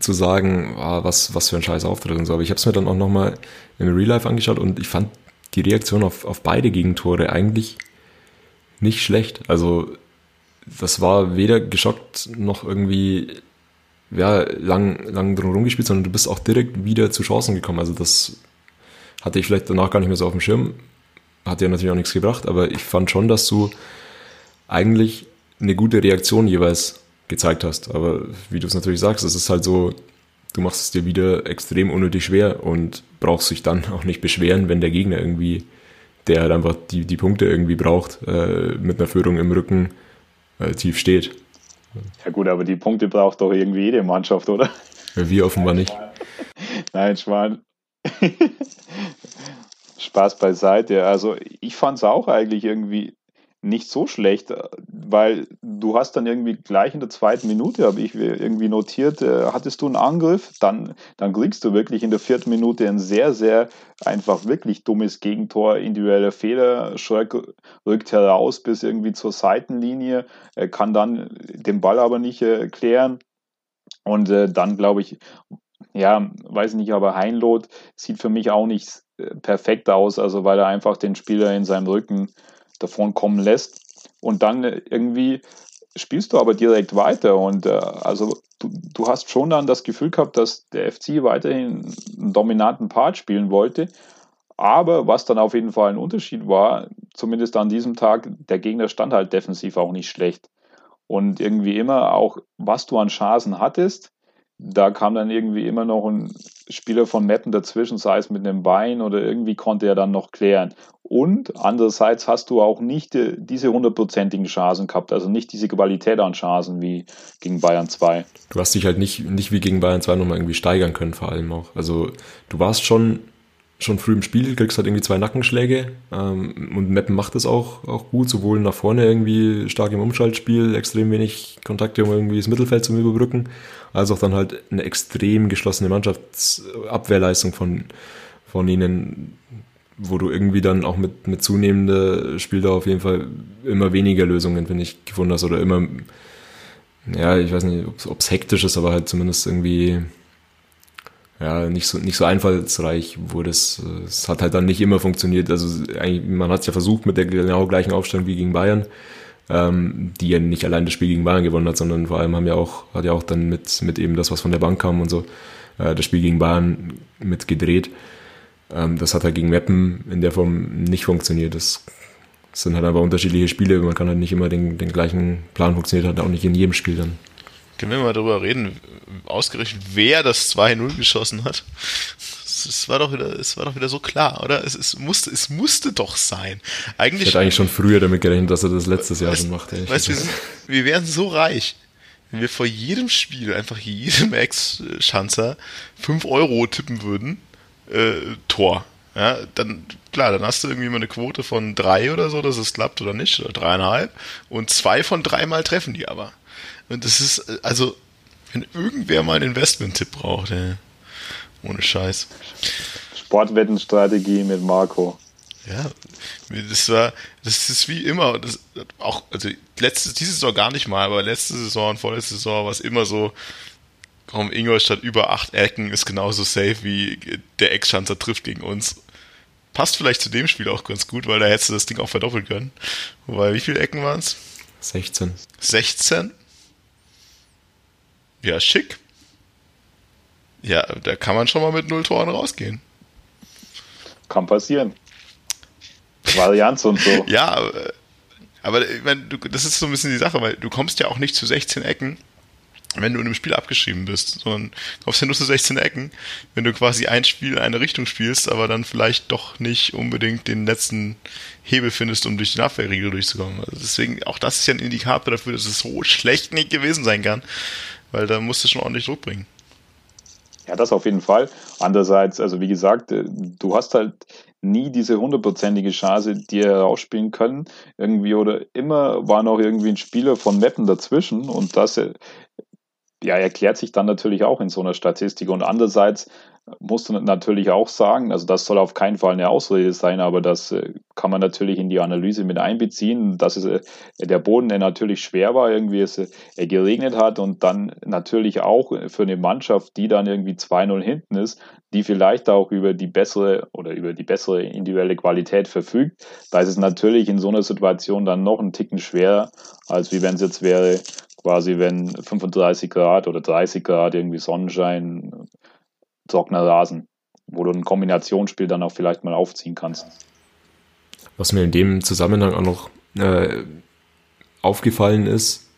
zu sagen, ah, was, was für ein scheiß Auftritt und so. Aber ich habe es mir dann auch nochmal im Real Life angeschaut und ich fand die Reaktion auf, auf beide Gegentore eigentlich nicht schlecht. Also das war weder geschockt noch irgendwie ja, lang, lang drum gespielt, sondern du bist auch direkt wieder zu Chancen gekommen. Also das hatte ich vielleicht danach gar nicht mehr so auf dem Schirm. Hat ja natürlich auch nichts gebracht, aber ich fand schon, dass du eigentlich eine gute Reaktion jeweils gezeigt hast. Aber wie du es natürlich sagst, es ist halt so, du machst es dir wieder extrem unnötig schwer und brauchst dich dann auch nicht beschweren, wenn der Gegner irgendwie, der halt einfach die, die Punkte irgendwie braucht, äh, mit einer Führung im Rücken äh, tief steht. Ja gut, aber die Punkte braucht doch irgendwie jede Mannschaft, oder? Ja, wir offenbar nicht. Nein, Schwan. Spaß beiseite. Also ich fand es auch eigentlich irgendwie nicht so schlecht, weil du hast dann irgendwie gleich in der zweiten Minute, habe ich irgendwie notiert, äh, hattest du einen Angriff, dann, dann kriegst du wirklich in der vierten Minute ein sehr, sehr einfach wirklich dummes Gegentor, individueller Fehler, Schröck rückt heraus bis irgendwie zur Seitenlinie, kann dann den Ball aber nicht äh, klären. Und äh, dann glaube ich, ja, weiß nicht, aber Heinloth sieht für mich auch nicht perfekt aus, also weil er einfach den Spieler in seinem Rücken davon kommen lässt. Und dann irgendwie spielst du aber direkt weiter. Und äh, also du, du hast schon dann das Gefühl gehabt, dass der FC weiterhin einen dominanten Part spielen wollte. Aber was dann auf jeden Fall ein Unterschied war, zumindest an diesem Tag, der Gegner stand halt defensiv auch nicht schlecht. Und irgendwie immer auch, was du an Chancen hattest, da kam dann irgendwie immer noch ein Spieler von Meppen dazwischen, sei es mit einem Bein oder irgendwie konnte er dann noch klären. Und andererseits hast du auch nicht äh, diese hundertprozentigen Chancen gehabt, also nicht diese Qualität an Chancen wie gegen Bayern 2. Du hast dich halt nicht, nicht wie gegen Bayern 2 nochmal irgendwie steigern können, vor allem auch. Also du warst schon, schon früh im Spiel, kriegst halt irgendwie zwei Nackenschläge ähm, und Meppen macht es auch, auch gut, sowohl nach vorne irgendwie stark im Umschaltspiel, extrem wenig Kontakte, um irgendwie das Mittelfeld zu überbrücken, als auch dann halt eine extrem geschlossene Mannschaftsabwehrleistung von, von ihnen wo du irgendwie dann auch mit, mit zunehmender Spieldauer auf jeden Fall immer weniger Lösungen, finde ich, gefunden hast oder immer, ja, ich weiß nicht, ob es hektisch ist, aber halt zumindest irgendwie, ja, nicht so, nicht so einfallsreich wurde es. Es hat halt dann nicht immer funktioniert. Also eigentlich, man hat es ja versucht mit der genau gleichen Aufstellung wie gegen Bayern, ähm, die ja nicht allein das Spiel gegen Bayern gewonnen hat, sondern vor allem haben ja auch, hat ja auch dann mit, mit eben das, was von der Bank kam und so, äh, das Spiel gegen Bayern mitgedreht. Ähm, das hat halt gegen Mappen in der Form nicht funktioniert. Das sind halt aber unterschiedliche Spiele. Man kann halt nicht immer den, den gleichen Plan funktioniert halt auch nicht in jedem Spiel dann. Können wir mal darüber reden, ausgerechnet wer das 2-0 geschossen hat? Es war doch wieder, es war doch wieder so klar, oder? Es, es, musste, es musste doch sein. Eigentlich, ich hätte eigentlich schon früher damit gerechnet, dass er das letztes Jahr schon macht. Weißt, wir, sind, wir wären so reich, wenn wir vor jedem Spiel einfach jedem Ex-Schanzer 5 Euro tippen würden äh, Tor. Ja, dann, klar, dann hast du irgendwie mal eine Quote von drei oder so, dass es klappt oder nicht, oder dreieinhalb. Und zwei von dreimal treffen die aber. Und das ist, äh, also, wenn irgendwer mal einen Investment-Tipp braucht, ey, ohne Scheiß. Sportwettenstrategie mit Marco. Ja, das war, das ist wie immer, das, auch, also letzte, diese Saison gar nicht mal, aber letzte Saison und vorletzte Saison war es immer so, Komm, Ingolstadt über acht Ecken ist genauso safe wie der Ex-Schanzer trifft gegen uns. Passt vielleicht zu dem Spiel auch ganz gut, weil da hättest du das Ding auch verdoppeln können. Wobei, wie viele Ecken waren es? 16. 16? Ja, schick. Ja, da kann man schon mal mit null Toren rausgehen. Kann passieren. Varianz und so. ja, aber, aber ich meine, das ist so ein bisschen die Sache, weil du kommst ja auch nicht zu 16 Ecken, wenn du in einem Spiel abgeschrieben bist, sondern kaufst ja nur zu 16 Ecken, wenn du quasi ein Spiel in eine Richtung spielst, aber dann vielleicht doch nicht unbedingt den letzten Hebel findest, um durch den Abwehrriegel durchzukommen. Also deswegen, auch das ist ja ein Indikator dafür, dass es so schlecht nicht gewesen sein kann, weil da musst du schon ordentlich Druck bringen. Ja, das auf jeden Fall. Andererseits, also wie gesagt, äh, du hast halt nie diese hundertprozentige Chance, die er herausspielen können. Irgendwie oder immer war noch irgendwie ein Spieler von Meppen dazwischen und das äh, ja, erklärt sich dann natürlich auch in so einer Statistik. Und andererseits musst du natürlich auch sagen, also das soll auf keinen Fall eine Ausrede sein, aber das äh, kann man natürlich in die Analyse mit einbeziehen, dass es, äh, der Boden der natürlich schwer war, irgendwie es äh, geregnet hat und dann natürlich auch für eine Mannschaft, die dann irgendwie 2-0 hinten ist, die vielleicht auch über die bessere oder über die bessere individuelle Qualität verfügt, da ist es natürlich in so einer Situation dann noch einen Ticken schwerer, als wie wenn es jetzt wäre, quasi, wenn 35 Grad oder 30 Grad irgendwie Sonnenschein, trockener Rasen, wo du ein Kombinationsspiel dann auch vielleicht mal aufziehen kannst. Was mir in dem Zusammenhang auch noch äh, aufgefallen ist,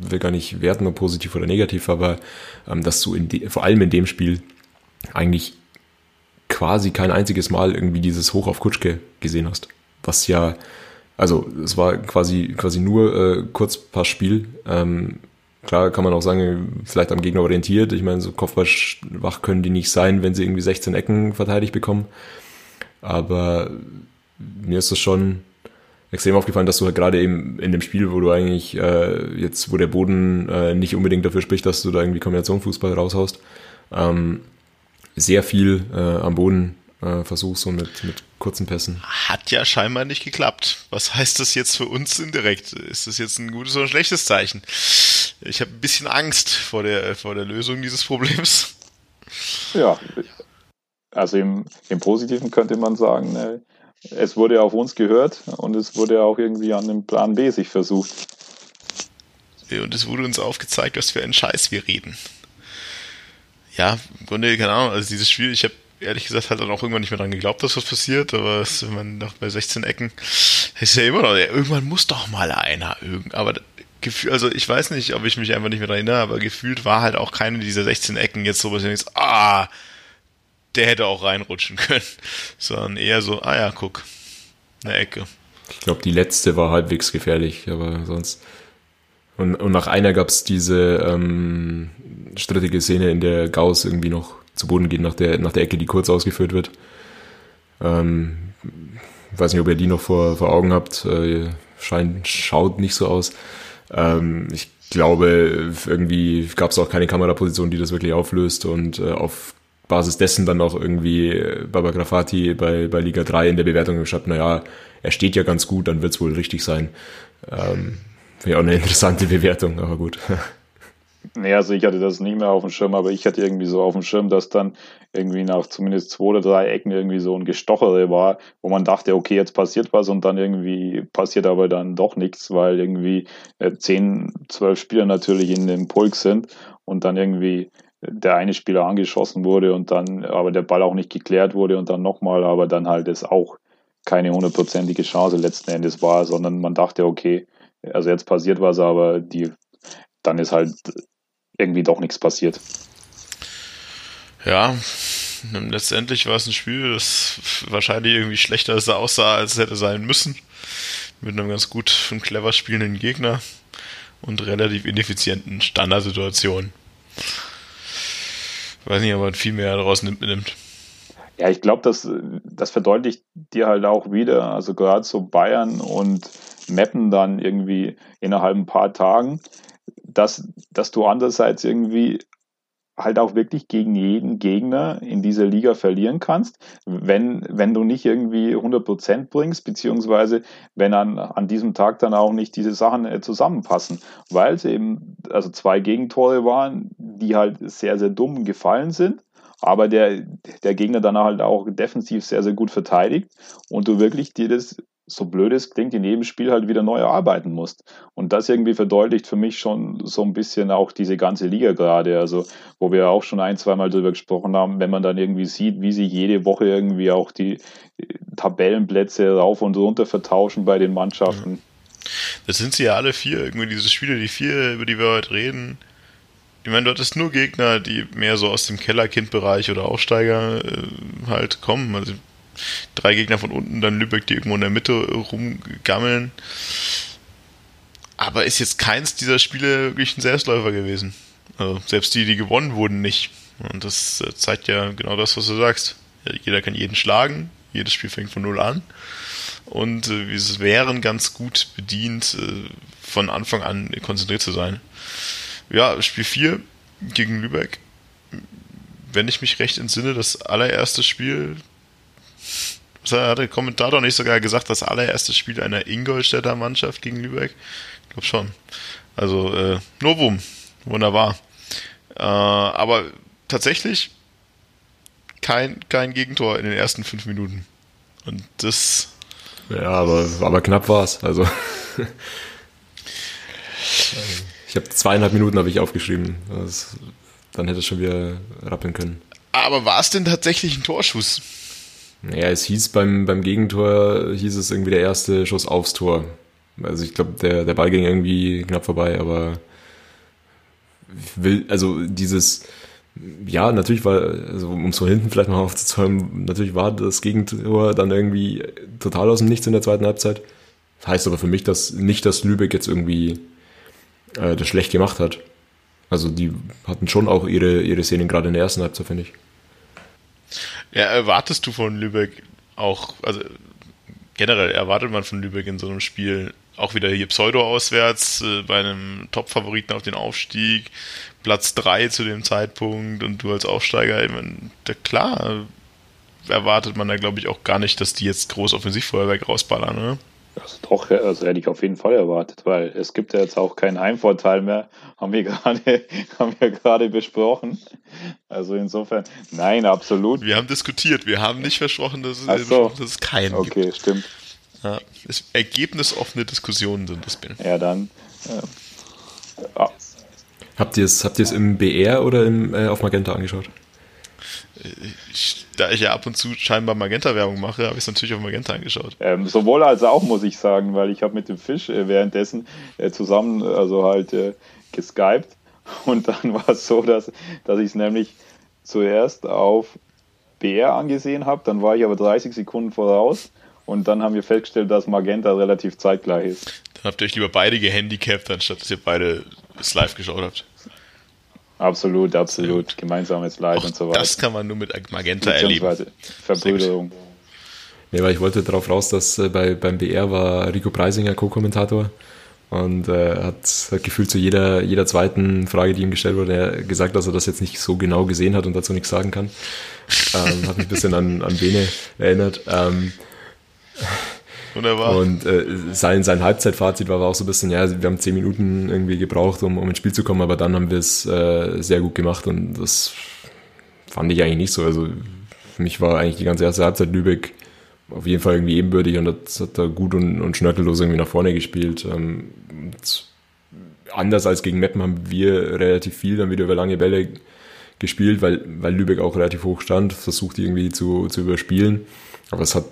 will gar nicht werten, ob positiv oder negativ, aber ähm, dass du de, vor allem in dem Spiel eigentlich quasi kein einziges Mal irgendwie dieses Hoch auf Kutschke gesehen hast. Was ja, also es war quasi quasi nur äh, Kurzpassspiel. Ähm, klar kann man auch sagen, vielleicht am Gegner orientiert. Ich meine, so Kopfballwach können die nicht sein, wenn sie irgendwie 16 Ecken verteidigt bekommen. Aber mir ist das schon extrem aufgefallen, dass du halt gerade eben in dem Spiel, wo du eigentlich äh, jetzt, wo der Boden äh, nicht unbedingt dafür spricht, dass du da irgendwie Kombinationsfußball raushaust, ähm, sehr viel äh, am Boden äh, versuchst und mit, mit kurzen Pässen. Hat ja scheinbar nicht geklappt. Was heißt das jetzt für uns indirekt? Ist das jetzt ein gutes oder ein schlechtes Zeichen? Ich habe ein bisschen Angst vor der, vor der Lösung dieses Problems. Ja, also im, im Positiven könnte man sagen, ne, es wurde auf uns gehört und es wurde auch irgendwie an dem Plan B sich versucht. Und es wurde uns aufgezeigt, was für einen Scheiß wir reden. Ja, im Grunde, keine Ahnung, also dieses Spiel, ich habe ehrlich gesagt halt dann auch irgendwann nicht mehr dran geglaubt, dass was passiert, aber wenn man noch bei 16 Ecken, ist ja immer noch, ja, irgendwann muss doch mal einer, aber gefühlt, also ich weiß nicht, ob ich mich einfach nicht mehr daran erinnere, aber gefühlt war halt auch keine dieser 16 Ecken jetzt so, was ich denkst, ah, der hätte auch reinrutschen können, sondern eher so, ah ja, guck, eine Ecke. Ich glaube, die letzte war halbwegs gefährlich, aber sonst. Und, und nach einer gab es diese ähm, strittige Szene, in der Gauss irgendwie noch zu Boden geht, nach der, nach der Ecke, die kurz ausgeführt wird. Ähm, weiß nicht, ob ihr die noch vor, vor Augen habt. Äh, scheint, schaut nicht so aus. Ähm, ich glaube, irgendwie gab es auch keine Kameraposition, die das wirklich auflöst und äh, auf Basis dessen dann auch irgendwie Baba Grafati bei, bei Liga 3 in der Bewertung geschrieben, naja, er steht ja ganz gut, dann wird es wohl richtig sein. Ähm, Finde ich auch eine interessante Bewertung, aber gut. Nee, also ich hatte das nicht mehr auf dem Schirm, aber ich hatte irgendwie so auf dem Schirm, dass dann irgendwie nach zumindest zwei oder drei Ecken irgendwie so ein Gestochere war, wo man dachte, okay, jetzt passiert was und dann irgendwie passiert aber dann doch nichts, weil irgendwie äh, zehn, zwölf Spieler natürlich in dem Pulk sind und dann irgendwie der eine Spieler angeschossen wurde und dann aber der Ball auch nicht geklärt wurde und dann nochmal, aber dann halt es auch keine hundertprozentige Chance letzten Endes war, sondern man dachte, okay, also jetzt passiert was, aber die, dann ist halt irgendwie doch nichts passiert. Ja, letztendlich war es ein Spiel, das wahrscheinlich irgendwie schlechter aussah, als es hätte sein müssen. Mit einem ganz gut und clever spielenden Gegner und relativ ineffizienten Standardsituationen. Ich weiß nicht, ob man viel mehr daraus mitnimmt. Ja, ich glaube, das, das verdeutlicht dir halt auch wieder, also gerade so Bayern und Mappen dann irgendwie innerhalb ein paar Tagen, dass, dass du andererseits irgendwie halt auch wirklich gegen jeden Gegner in dieser Liga verlieren kannst, wenn, wenn du nicht irgendwie 100% bringst, beziehungsweise wenn an, an diesem Tag dann auch nicht diese Sachen äh, zusammenpassen, weil es eben also zwei Gegentore waren, die halt sehr, sehr dumm gefallen sind, aber der, der Gegner dann halt auch defensiv sehr, sehr gut verteidigt und du wirklich dir das so blöd es klingt, in jedem Spiel halt wieder neu erarbeiten musst. Und das irgendwie verdeutlicht für mich schon so ein bisschen auch diese ganze Liga gerade. Also, wo wir auch schon ein, zweimal drüber gesprochen haben, wenn man dann irgendwie sieht, wie sich jede Woche irgendwie auch die Tabellenplätze rauf und runter vertauschen bei den Mannschaften. Das sind sie ja alle vier, irgendwie diese Spiele, die vier, über die wir heute reden. Ich meine, du hattest nur Gegner, die mehr so aus dem Kellerkindbereich oder Aufsteiger äh, halt kommen. Also drei Gegner von unten, dann Lübeck, die irgendwo in der Mitte rumgammeln. Aber ist jetzt keins dieser Spiele wirklich ein Selbstläufer gewesen. Also selbst die, die gewonnen wurden, nicht. Und das äh, zeigt ja genau das, was du sagst. Jeder kann jeden schlagen, jedes Spiel fängt von null an. Und äh, wir wären ganz gut bedient, äh, von Anfang an konzentriert zu sein. Ja, Spiel 4 gegen Lübeck. Wenn ich mich recht entsinne, das allererste Spiel, hat der Kommentator nicht sogar gesagt, das allererste Spiel einer Ingolstädter Mannschaft gegen Lübeck? Ich glaube schon. Also, äh, Novum. Wunderbar. Äh, aber tatsächlich kein, kein Gegentor in den ersten fünf Minuten. Und das. Ja, aber, aber knapp war es. Also. ich habe zweieinhalb Minuten habe ich aufgeschrieben. Das, dann hätte es schon wieder rappeln können. Aber war es denn tatsächlich ein Torschuss? Ja, es hieß beim, beim Gegentor, hieß es irgendwie der erste Schuss aufs Tor. Also ich glaube, der, der Ball ging irgendwie knapp vorbei, aber will, also dieses, ja, natürlich war, also um es von hinten vielleicht noch aufzuzäumen, natürlich war das Gegentor dann irgendwie total aus dem Nichts in der zweiten Halbzeit. Das heißt aber für mich, dass nicht, dass Lübeck jetzt irgendwie äh, das schlecht gemacht hat. Also die hatten schon auch ihre, ihre Szenen gerade in der ersten Halbzeit, finde ich. Ja, erwartest du von Lübeck auch, also generell erwartet man von Lübeck in so einem Spiel auch wieder hier Pseudo-auswärts äh, bei einem Top-Favoriten auf den Aufstieg, Platz 3 zu dem Zeitpunkt und du als Aufsteiger, ich meine, klar erwartet man da glaube ich auch gar nicht, dass die jetzt groß Offensivfeuerwerk rausballern, oder? Also doch, also hätte ich auf jeden Fall erwartet, weil es gibt ja jetzt auch keinen Heimvorteil mehr, haben wir gerade, haben wir gerade besprochen. Also insofern, nein, absolut. Wir haben diskutiert, wir haben nicht versprochen, dass es, so. dass es keinen okay, gibt. Okay, stimmt. Ja, es, ergebnisoffene Diskussionen sind das, Ben. Ja, dann. Äh, ah. Habt ihr es habt im BR oder im, äh, auf Magenta angeschaut? Ich, da ich ja ab und zu scheinbar Magenta-Werbung mache, habe ich es natürlich auf Magenta angeschaut. Ähm, sowohl als auch, muss ich sagen, weil ich habe mit dem Fisch äh, währenddessen äh, zusammen, also halt äh, geskypt und dann war es so, dass, dass ich es nämlich zuerst auf BR angesehen habe, dann war ich aber 30 Sekunden voraus und dann haben wir festgestellt, dass Magenta relativ zeitgleich ist. Dann habt ihr euch lieber beide gehandicapt, anstatt dass ihr beide es live geschaut habt. Absolut, absolut. Gemeinsames Leid Auch und so weiter. Das kann man nur mit Magenta erleben. Verbrüderung. Nee, weil ich wollte darauf raus, dass äh, bei, beim BR war Rico Preisinger Co-Kommentator und äh, hat, hat gefühlt zu jeder, jeder zweiten Frage, die ihm gestellt wurde, gesagt, dass er das jetzt nicht so genau gesehen hat und dazu nichts sagen kann. Ähm, hat mich ein bisschen an, an Bene erinnert. Ähm, Wunderbar. Und äh, sein, sein Halbzeitfazit war, auch so ein bisschen, ja, wir haben zehn Minuten irgendwie gebraucht, um, um ins Spiel zu kommen, aber dann haben wir es äh, sehr gut gemacht und das fand ich eigentlich nicht so. Also für mich war eigentlich die ganze erste Halbzeit Lübeck auf jeden Fall irgendwie ebenbürtig und das hat da gut und, und schnörkellos irgendwie nach vorne gespielt. Ähm, anders als gegen Meppen haben wir relativ viel dann wieder über lange Bälle gespielt, weil, weil Lübeck auch relativ hoch stand, versucht irgendwie zu, zu überspielen. Aber es hat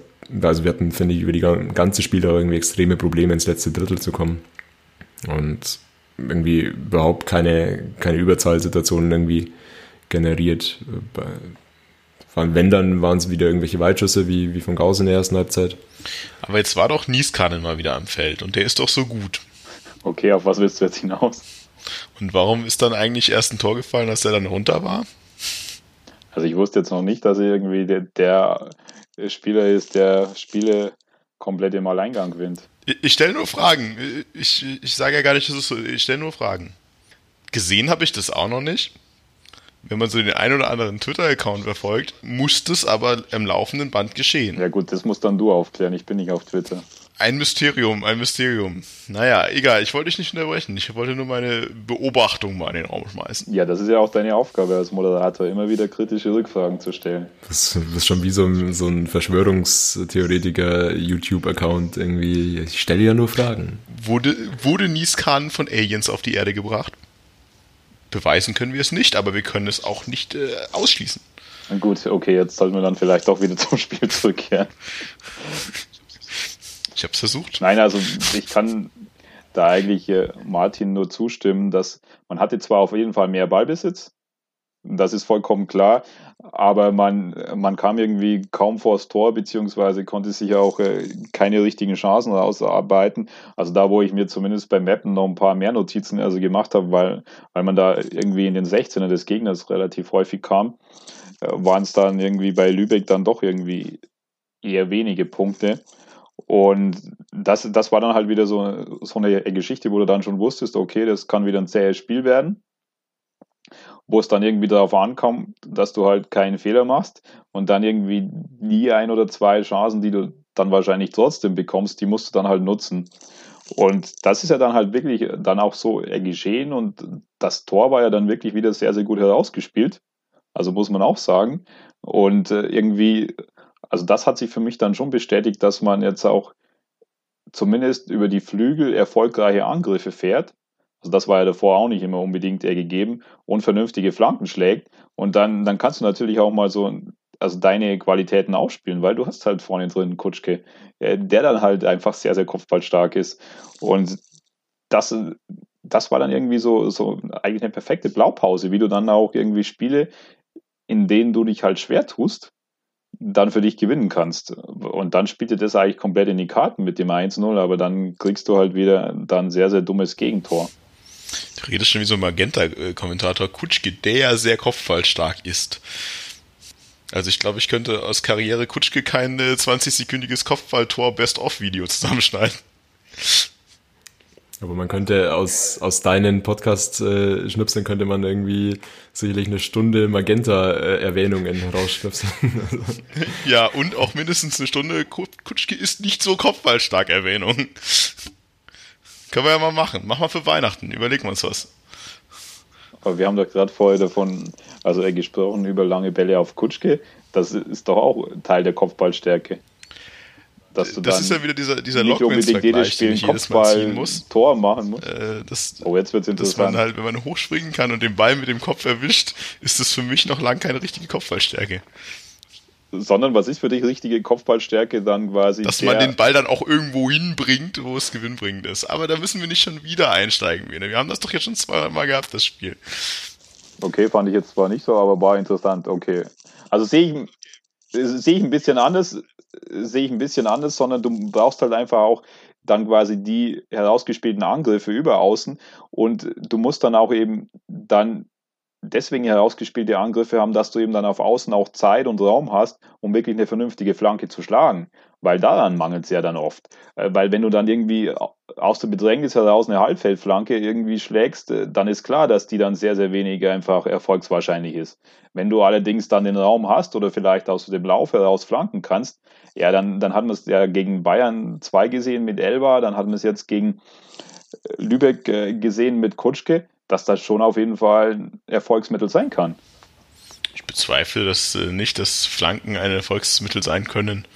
also wir hatten, finde ich, über die ganze Spiel irgendwie extreme Probleme ins letzte Drittel zu kommen. Und irgendwie überhaupt keine, keine Überzahlsituationen irgendwie generiert. Wenn, dann waren es wieder irgendwelche Weitschüsse wie, wie von Gauss in der ersten Halbzeit. Aber jetzt war doch Nieskanen mal wieder am Feld und der ist doch so gut. Okay, auf was willst du jetzt hinaus? Und warum ist dann eigentlich erst ein Tor gefallen, dass er dann runter war? Also ich wusste jetzt noch nicht, dass er irgendwie der, der Spieler ist, der Spiele komplett im Alleingang gewinnt. Ich, ich stelle nur Fragen. Ich, ich sage ja gar nicht, dass es so Ich stelle nur Fragen. Gesehen habe ich das auch noch nicht. Wenn man so den einen oder anderen Twitter-Account verfolgt, muss das aber im laufenden Band geschehen. Ja gut, das musst dann du aufklären. Ich bin nicht auf Twitter. Ein Mysterium, ein Mysterium. Naja, egal, ich wollte dich nicht unterbrechen. Ich wollte nur meine Beobachtung mal in den Raum schmeißen. Ja, das ist ja auch deine Aufgabe als Moderator, immer wieder kritische Rückfragen zu stellen. Das ist schon wie so ein, so ein Verschwörungstheoretiker-YouTube-Account irgendwie. Ich stelle ja nur Fragen. Wurde, wurde Nieskan von Aliens auf die Erde gebracht? Beweisen können wir es nicht, aber wir können es auch nicht äh, ausschließen. Gut, okay, jetzt sollten wir dann vielleicht auch wieder zum Spiel zurückkehren. Ich habe es versucht. Nein, also ich kann da eigentlich äh, Martin nur zustimmen, dass man hatte zwar auf jeden Fall mehr Ballbesitz, das ist vollkommen klar, aber man, man kam irgendwie kaum vors Tor, beziehungsweise konnte sich auch äh, keine richtigen Chancen ausarbeiten. Also da, wo ich mir zumindest beim Mappen noch ein paar mehr Notizen also gemacht habe, weil, weil man da irgendwie in den 16er des Gegners relativ häufig kam, äh, waren es dann irgendwie bei Lübeck dann doch irgendwie eher wenige Punkte. Und das, das war dann halt wieder so, so eine Geschichte, wo du dann schon wusstest, okay, das kann wieder ein zähes Spiel werden, wo es dann irgendwie darauf ankommt, dass du halt keinen Fehler machst und dann irgendwie nie ein oder zwei Chancen, die du dann wahrscheinlich trotzdem bekommst, die musst du dann halt nutzen. Und das ist ja dann halt wirklich dann auch so geschehen und das Tor war ja dann wirklich wieder sehr, sehr gut herausgespielt. Also muss man auch sagen. Und äh, irgendwie also das hat sich für mich dann schon bestätigt, dass man jetzt auch zumindest über die Flügel erfolgreiche Angriffe fährt. Also das war ja davor auch nicht immer unbedingt eher gegeben und vernünftige Flanken schlägt. Und dann, dann kannst du natürlich auch mal so, also deine Qualitäten ausspielen, weil du hast halt vorne drin Kutschke, äh, der dann halt einfach sehr, sehr kopfballstark ist. Und das, das war dann irgendwie so, so eigentlich eine perfekte Blaupause, wie du dann auch irgendwie Spiele, in denen du dich halt schwer tust, dann für dich gewinnen kannst. Und dann spielt dir das eigentlich komplett in die Karten mit dem 1-0, aber dann kriegst du halt wieder dann sehr, sehr dummes Gegentor. Du redest schon wie so ein Magenta-Kommentator Kutschke, der ja sehr kopfballstark ist. Also ich glaube, ich könnte aus Karriere Kutschke kein 20-sekündiges Kopfballtor-Best-of-Video zusammenschneiden. Aber man könnte aus, aus deinen Podcast-Schnipseln könnte man irgendwie sicherlich eine Stunde Magenta-Erwähnungen rausschnipseln. ja, und auch mindestens eine Stunde Kutschke ist nicht so kopfballstark Erwähnung. Können wir ja mal machen. Mach mal für Weihnachten. Überlegen wir uns was. Aber wir haben doch gerade vorher davon, also er gesprochen über lange Bälle auf Kutschke. Das ist doch auch Teil der Kopfballstärke dass du das ist ja wieder dieser, dieser nicht unbedingt jedes Spiel den jedes Mal ziehen muss. Tor machen muss. Äh, das, oh, jetzt wird's interessant. Dass man halt, wenn man hochspringen kann und den Ball mit dem Kopf erwischt, ist das für mich noch lang keine richtige Kopfballstärke. Sondern was ist für dich richtige Kopfballstärke dann quasi? Dass man den Ball dann auch irgendwo hinbringt, wo es gewinnbringend ist. Aber da müssen wir nicht schon wieder einsteigen. Wir haben das doch jetzt schon zweimal gehabt, das Spiel. Okay, fand ich jetzt zwar nicht so, aber war interessant. Okay. Also sehe ich, sehe ich ein bisschen anders, sehe ich ein bisschen anders, sondern du brauchst halt einfach auch dann quasi die herausgespielten Angriffe über außen und du musst dann auch eben dann deswegen herausgespielte Angriffe haben, dass du eben dann auf Außen auch Zeit und Raum hast, um wirklich eine vernünftige Flanke zu schlagen. Weil daran mangelt es ja dann oft. Äh, weil wenn du dann irgendwie aus der Bedrängnis heraus eine Halbfeldflanke irgendwie schlägst, äh, dann ist klar, dass die dann sehr, sehr wenig einfach erfolgswahrscheinlich ist. Wenn du allerdings dann den Raum hast oder vielleicht aus dem Lauf heraus flanken kannst, ja, dann, dann hat man es ja gegen Bayern 2 gesehen mit Elba, dann hat man es jetzt gegen äh, Lübeck gesehen mit Kutschke dass das schon auf jeden Fall ein Erfolgsmittel sein kann. Ich bezweifle dass äh, nicht, dass Flanken ein Erfolgsmittel sein können.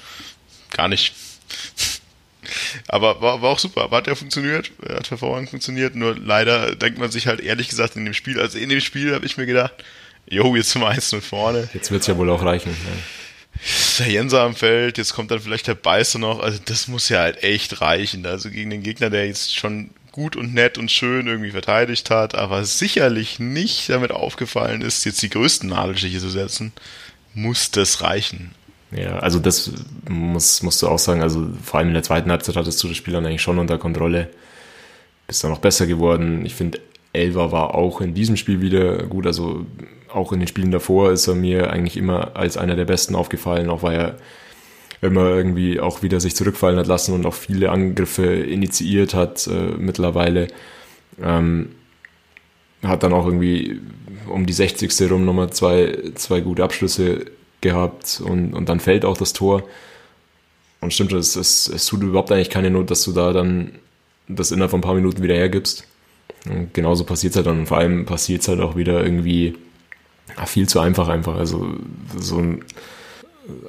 Gar nicht. Aber war, war auch super, hat ja funktioniert, hat hervorragend funktioniert, nur leider denkt man sich halt ehrlich gesagt in dem Spiel, also in dem Spiel habe ich mir gedacht, jo, jetzt sind wir 1 0 vorne. Jetzt wird es ja wohl auch reichen. Ja. Der Jenser am Feld, jetzt kommt dann vielleicht der Beißer noch, also das muss ja halt echt reichen. Also gegen den Gegner, der jetzt schon gut und nett und schön irgendwie verteidigt hat, aber sicherlich nicht damit aufgefallen ist, jetzt die größten Nadelstiche zu setzen, muss das reichen. Ja, also das muss, musst du auch sagen, also vor allem in der zweiten Halbzeit hattest du das Spiel dann eigentlich schon unter Kontrolle. Bist dann noch besser geworden. Ich finde, Elva war auch in diesem Spiel wieder gut, also auch in den Spielen davor ist er mir eigentlich immer als einer der besten aufgefallen, auch weil er immer irgendwie auch wieder sich zurückfallen hat lassen und auch viele Angriffe initiiert hat äh, mittlerweile. Ähm, hat dann auch irgendwie um die 60. rum nochmal zwei, zwei gute Abschlüsse gehabt und, und dann fällt auch das Tor. Und stimmt, es, es, es tut überhaupt eigentlich keine Not, dass du da dann das innerhalb von ein paar Minuten wieder hergibst. Und genauso passiert es halt dann. Und vor allem passiert es halt auch wieder irgendwie viel zu einfach einfach. Also so ein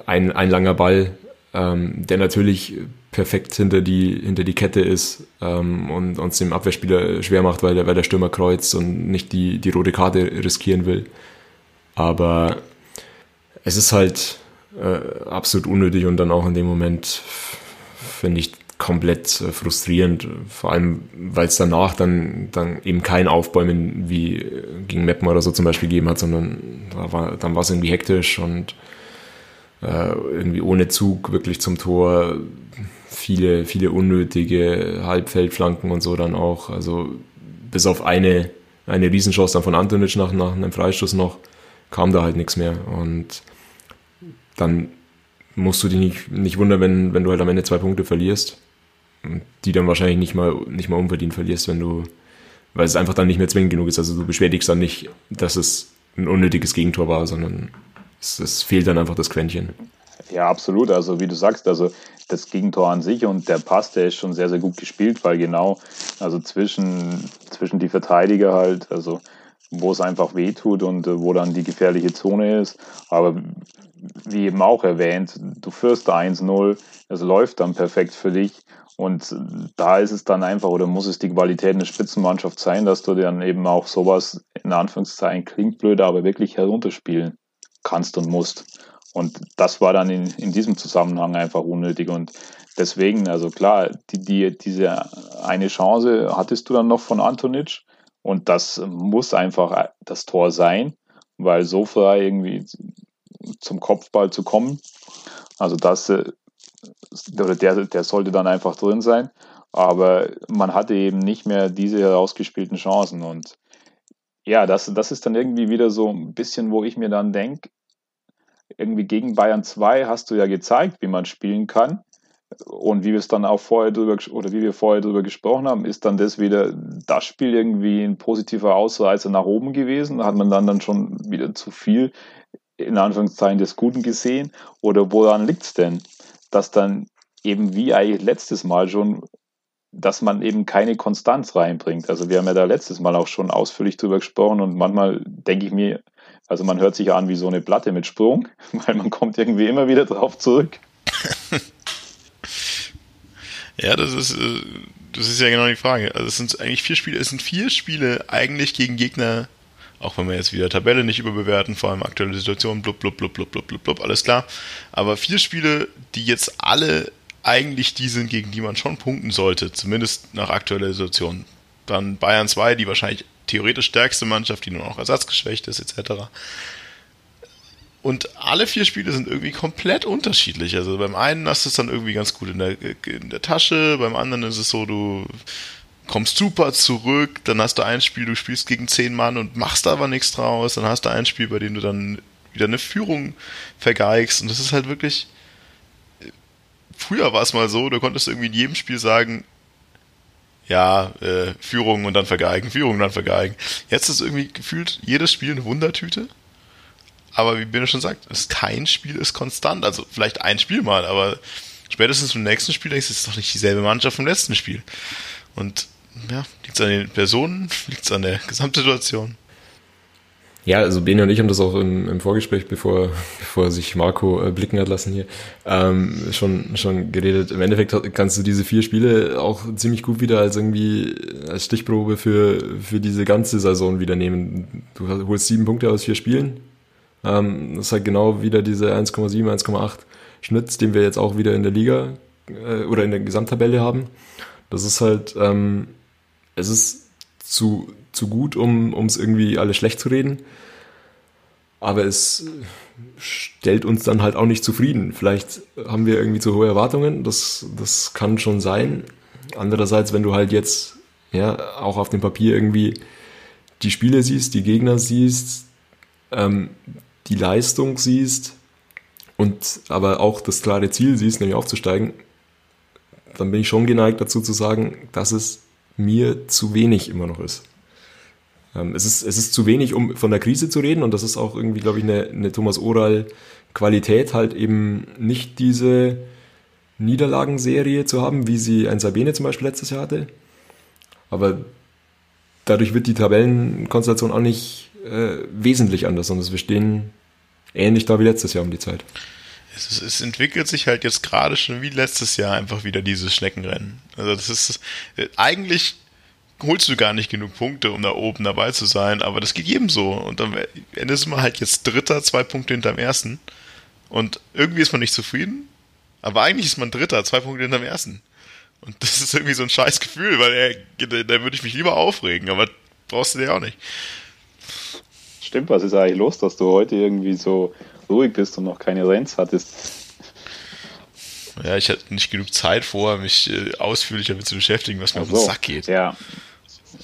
ein, ein langer Ball, ähm, der natürlich perfekt hinter die, hinter die Kette ist ähm, und uns dem Abwehrspieler schwer macht, weil der, weil der Stürmer kreuzt und nicht die, die rote Karte riskieren will. Aber es ist halt äh, absolut unnötig und dann auch in dem Moment finde ich komplett äh, frustrierend, vor allem weil es danach dann, dann eben kein Aufbäumen wie äh, gegen Meppen oder so zum Beispiel gegeben hat, sondern da war, dann war es irgendwie hektisch und äh, irgendwie ohne Zug wirklich zum Tor. Viele, viele unnötige Halbfeldflanken und so dann auch. Also bis auf eine, eine Riesenchance dann von Antonic nach, nach einem Freistoß noch, kam da halt nichts mehr. Und dann musst du dich nicht, nicht wundern, wenn, wenn du halt am Ende zwei Punkte verlierst. Die dann wahrscheinlich nicht mal, nicht mal unverdient verlierst, wenn du, weil es einfach dann nicht mehr zwingend genug ist. Also du beschwerdigst dann nicht, dass es ein unnötiges Gegentor war, sondern es, es fehlt dann einfach das Quäntchen. Ja, absolut. Also wie du sagst, also das Gegentor an sich und der Pass, der ist schon sehr, sehr gut gespielt, weil genau, also zwischen, zwischen die Verteidiger halt, also wo es einfach weh tut und äh, wo dann die gefährliche Zone ist. Aber wie eben auch erwähnt, du führst 1-0, es läuft dann perfekt für dich und da ist es dann einfach oder muss es die Qualität einer Spitzenmannschaft sein, dass du dann eben auch sowas in Anführungszeichen klingt blöd, aber wirklich herunterspielen kannst und musst. Und das war dann in, in diesem Zusammenhang einfach unnötig. Und deswegen, also klar, die, die, diese eine Chance hattest du dann noch von Antonic. Und das muss einfach das Tor sein, weil so frei irgendwie zum Kopfball zu kommen, also das, äh, oder der, der sollte dann einfach drin sein. Aber man hatte eben nicht mehr diese herausgespielten Chancen. Und ja, das, das ist dann irgendwie wieder so ein bisschen, wo ich mir dann denke, irgendwie gegen Bayern 2 hast du ja gezeigt, wie man spielen kann. Und wie wir es dann auch vorher drüber, oder wie wir vorher drüber gesprochen haben, ist dann das wieder das Spiel irgendwie ein positiver Ausreißer nach oben gewesen. Hat man dann, dann schon wieder zu viel, in Anführungszeichen, des Guten gesehen. Oder woran liegt es denn, dass dann eben wie eigentlich letztes Mal schon, dass man eben keine Konstanz reinbringt. Also wir haben ja da letztes Mal auch schon ausführlich drüber gesprochen und manchmal denke ich mir, also man hört sich an wie so eine Platte mit Sprung, weil man kommt irgendwie immer wieder drauf zurück. ja, das ist, äh, das ist ja genau die Frage. Also es sind eigentlich vier Spiele, es sind vier Spiele eigentlich gegen Gegner, auch wenn wir jetzt wieder Tabelle nicht überbewerten, vor allem aktuelle Situation, blub, blub, blub, blub, blub, blub, blub, alles klar. Aber vier Spiele, die jetzt alle eigentlich die sind, gegen die man schon punkten sollte, zumindest nach aktueller Situation. Dann Bayern 2, die wahrscheinlich theoretisch stärkste Mannschaft, die nur noch ersatzgeschwächt ist, etc. Und alle vier Spiele sind irgendwie komplett unterschiedlich. Also beim einen hast du es dann irgendwie ganz gut in der, in der Tasche, beim anderen ist es so, du kommst super zurück, dann hast du ein Spiel, du spielst gegen zehn Mann und machst aber nichts draus, dann hast du ein Spiel, bei dem du dann wieder eine Führung vergeigst und das ist halt wirklich, früher war es mal so, du konntest irgendwie in jedem Spiel sagen, ja, äh, Führung und dann vergeigen, Führung und dann vergeigen. Jetzt ist irgendwie gefühlt jedes Spiel eine Wundertüte. Aber wie Ben schon sagt, ist kein Spiel ist konstant. Also vielleicht ein Spiel mal, aber spätestens im nächsten Spiel denkst du, es ist doch nicht dieselbe Mannschaft vom letzten Spiel. Und ja, liegt es an den Personen, liegt es an der Gesamtsituation. Ja, also Bene und ich haben das auch im, im Vorgespräch, bevor, bevor sich Marco äh, blicken hat lassen hier, ähm, schon, schon geredet. Im Endeffekt kannst du diese vier Spiele auch ziemlich gut wieder als irgendwie als Stichprobe für, für diese ganze Saison wieder nehmen. Du holst sieben Punkte aus vier Spielen. Ähm, das ist halt genau wieder diese 1,7, 1,8 Schnitz, den wir jetzt auch wieder in der Liga äh, oder in der Gesamttabelle haben. Das ist halt, ähm, es ist zu, zu gut, um es irgendwie alles schlecht zu reden. Aber es stellt uns dann halt auch nicht zufrieden. Vielleicht haben wir irgendwie zu hohe Erwartungen, das, das kann schon sein. Andererseits, wenn du halt jetzt ja auch auf dem Papier irgendwie die Spiele siehst, die Gegner siehst, ähm, die Leistung siehst und aber auch das klare Ziel siehst, nämlich aufzusteigen, dann bin ich schon geneigt dazu zu sagen, dass es mir zu wenig immer noch ist. Ähm, es, ist es ist zu wenig, um von der Krise zu reden und das ist auch irgendwie, glaube ich, eine, eine Thomas Oral Qualität, halt eben nicht diese Niederlagenserie zu haben, wie sie ein Sabine zum Beispiel letztes Jahr hatte. Aber dadurch wird die Tabellenkonstellation auch nicht äh, wesentlich anders, sondern wir stehen ähnlich da wie letztes Jahr um die Zeit. Es, es, entwickelt sich halt jetzt gerade schon wie letztes Jahr einfach wieder dieses Schneckenrennen. Also das ist eigentlich holst du gar nicht genug Punkte, um da oben dabei zu sein, aber das geht jedem so. Und am Ende ist man halt jetzt Dritter, zwei Punkte hinterm Ersten. Und irgendwie ist man nicht zufrieden, aber eigentlich ist man Dritter, zwei Punkte hinterm Ersten. Und das ist irgendwie so ein scheiß Gefühl, weil da würde ich mich lieber aufregen, aber brauchst du dir auch nicht. Stimmt, was ist eigentlich los, dass du heute irgendwie so ruhig bist und noch keine Renns hattest. Ja, ich hatte nicht genug Zeit vorher, mich äh, ausführlich damit zu beschäftigen, was mir so, auf den Sack geht. Ja.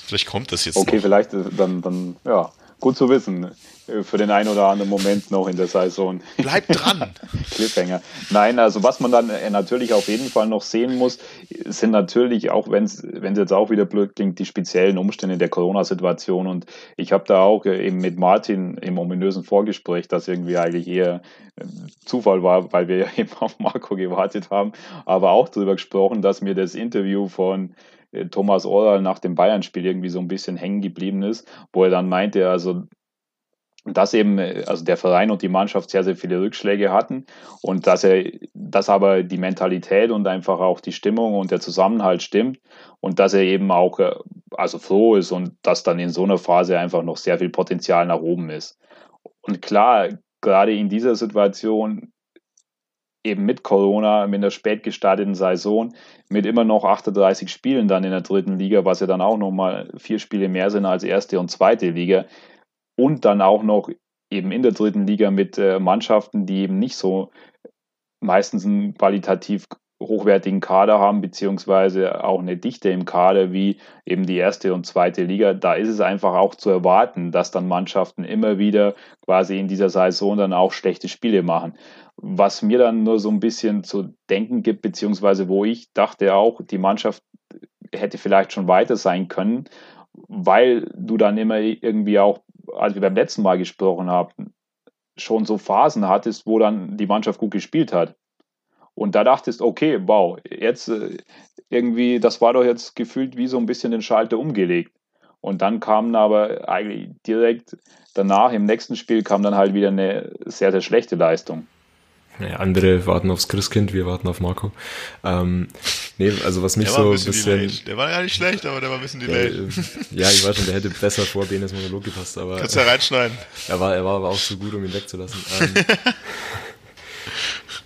Vielleicht kommt das jetzt. Okay, noch. vielleicht äh, dann, dann, ja, gut zu wissen. Äh, für den einen oder anderen Moment noch in der Saison. Bleibt dran! Cliffhanger. Nein, also was man dann äh, natürlich auf jeden Fall noch sehen muss, sind natürlich, auch wenn es jetzt auch wieder blöd klingt, die speziellen Umstände der Corona-Situation. Und ich habe da auch äh, eben mit Martin im ominösen Vorgespräch, das irgendwie eigentlich eher Zufall war, weil wir ja eben auf Marco gewartet haben, aber auch darüber gesprochen, dass mir das Interview von Thomas Oral nach dem Bayern-Spiel irgendwie so ein bisschen hängen geblieben ist, wo er dann meinte, also dass eben also der Verein und die Mannschaft sehr, sehr viele Rückschläge hatten und dass er, dass aber die Mentalität und einfach auch die Stimmung und der Zusammenhalt stimmt und dass er eben auch äh, also froh ist und dass dann in so einer Phase einfach noch sehr viel Potenzial nach oben ist. Und klar gerade in dieser Situation eben mit Corona, mit einer spät gestarteten Saison, mit immer noch 38 Spielen dann in der dritten Liga, was ja dann auch nochmal vier Spiele mehr sind als erste und zweite Liga. Und dann auch noch eben in der dritten Liga mit äh, Mannschaften, die eben nicht so meistens einen qualitativ hochwertigen Kader haben, beziehungsweise auch eine Dichte im Kader wie eben die erste und zweite Liga, da ist es einfach auch zu erwarten, dass dann Mannschaften immer wieder quasi in dieser Saison dann auch schlechte Spiele machen. Was mir dann nur so ein bisschen zu denken gibt, beziehungsweise wo ich dachte auch, die Mannschaft hätte vielleicht schon weiter sein können, weil du dann immer irgendwie auch, als wir beim letzten Mal gesprochen haben, schon so Phasen hattest, wo dann die Mannschaft gut gespielt hat. Und da dachtest, okay, wow, jetzt äh, irgendwie, das war doch jetzt gefühlt wie so ein bisschen den Schalter umgelegt. Und dann kam aber eigentlich direkt danach, im nächsten Spiel, kam dann halt wieder eine sehr, sehr schlechte Leistung. Naja, andere warten aufs Christkind, wir warten auf Marco. Ähm, nee, also was mich der so ein bisschen. bisschen delayed. der war ja nicht schlecht, aber der war ein bisschen delayed. Äh, ja, ich weiß schon, der hätte besser vor Benes Monolog gepasst, aber. Kannst ja reinschneiden. Er war, er war aber auch zu gut, um ihn wegzulassen. Ähm,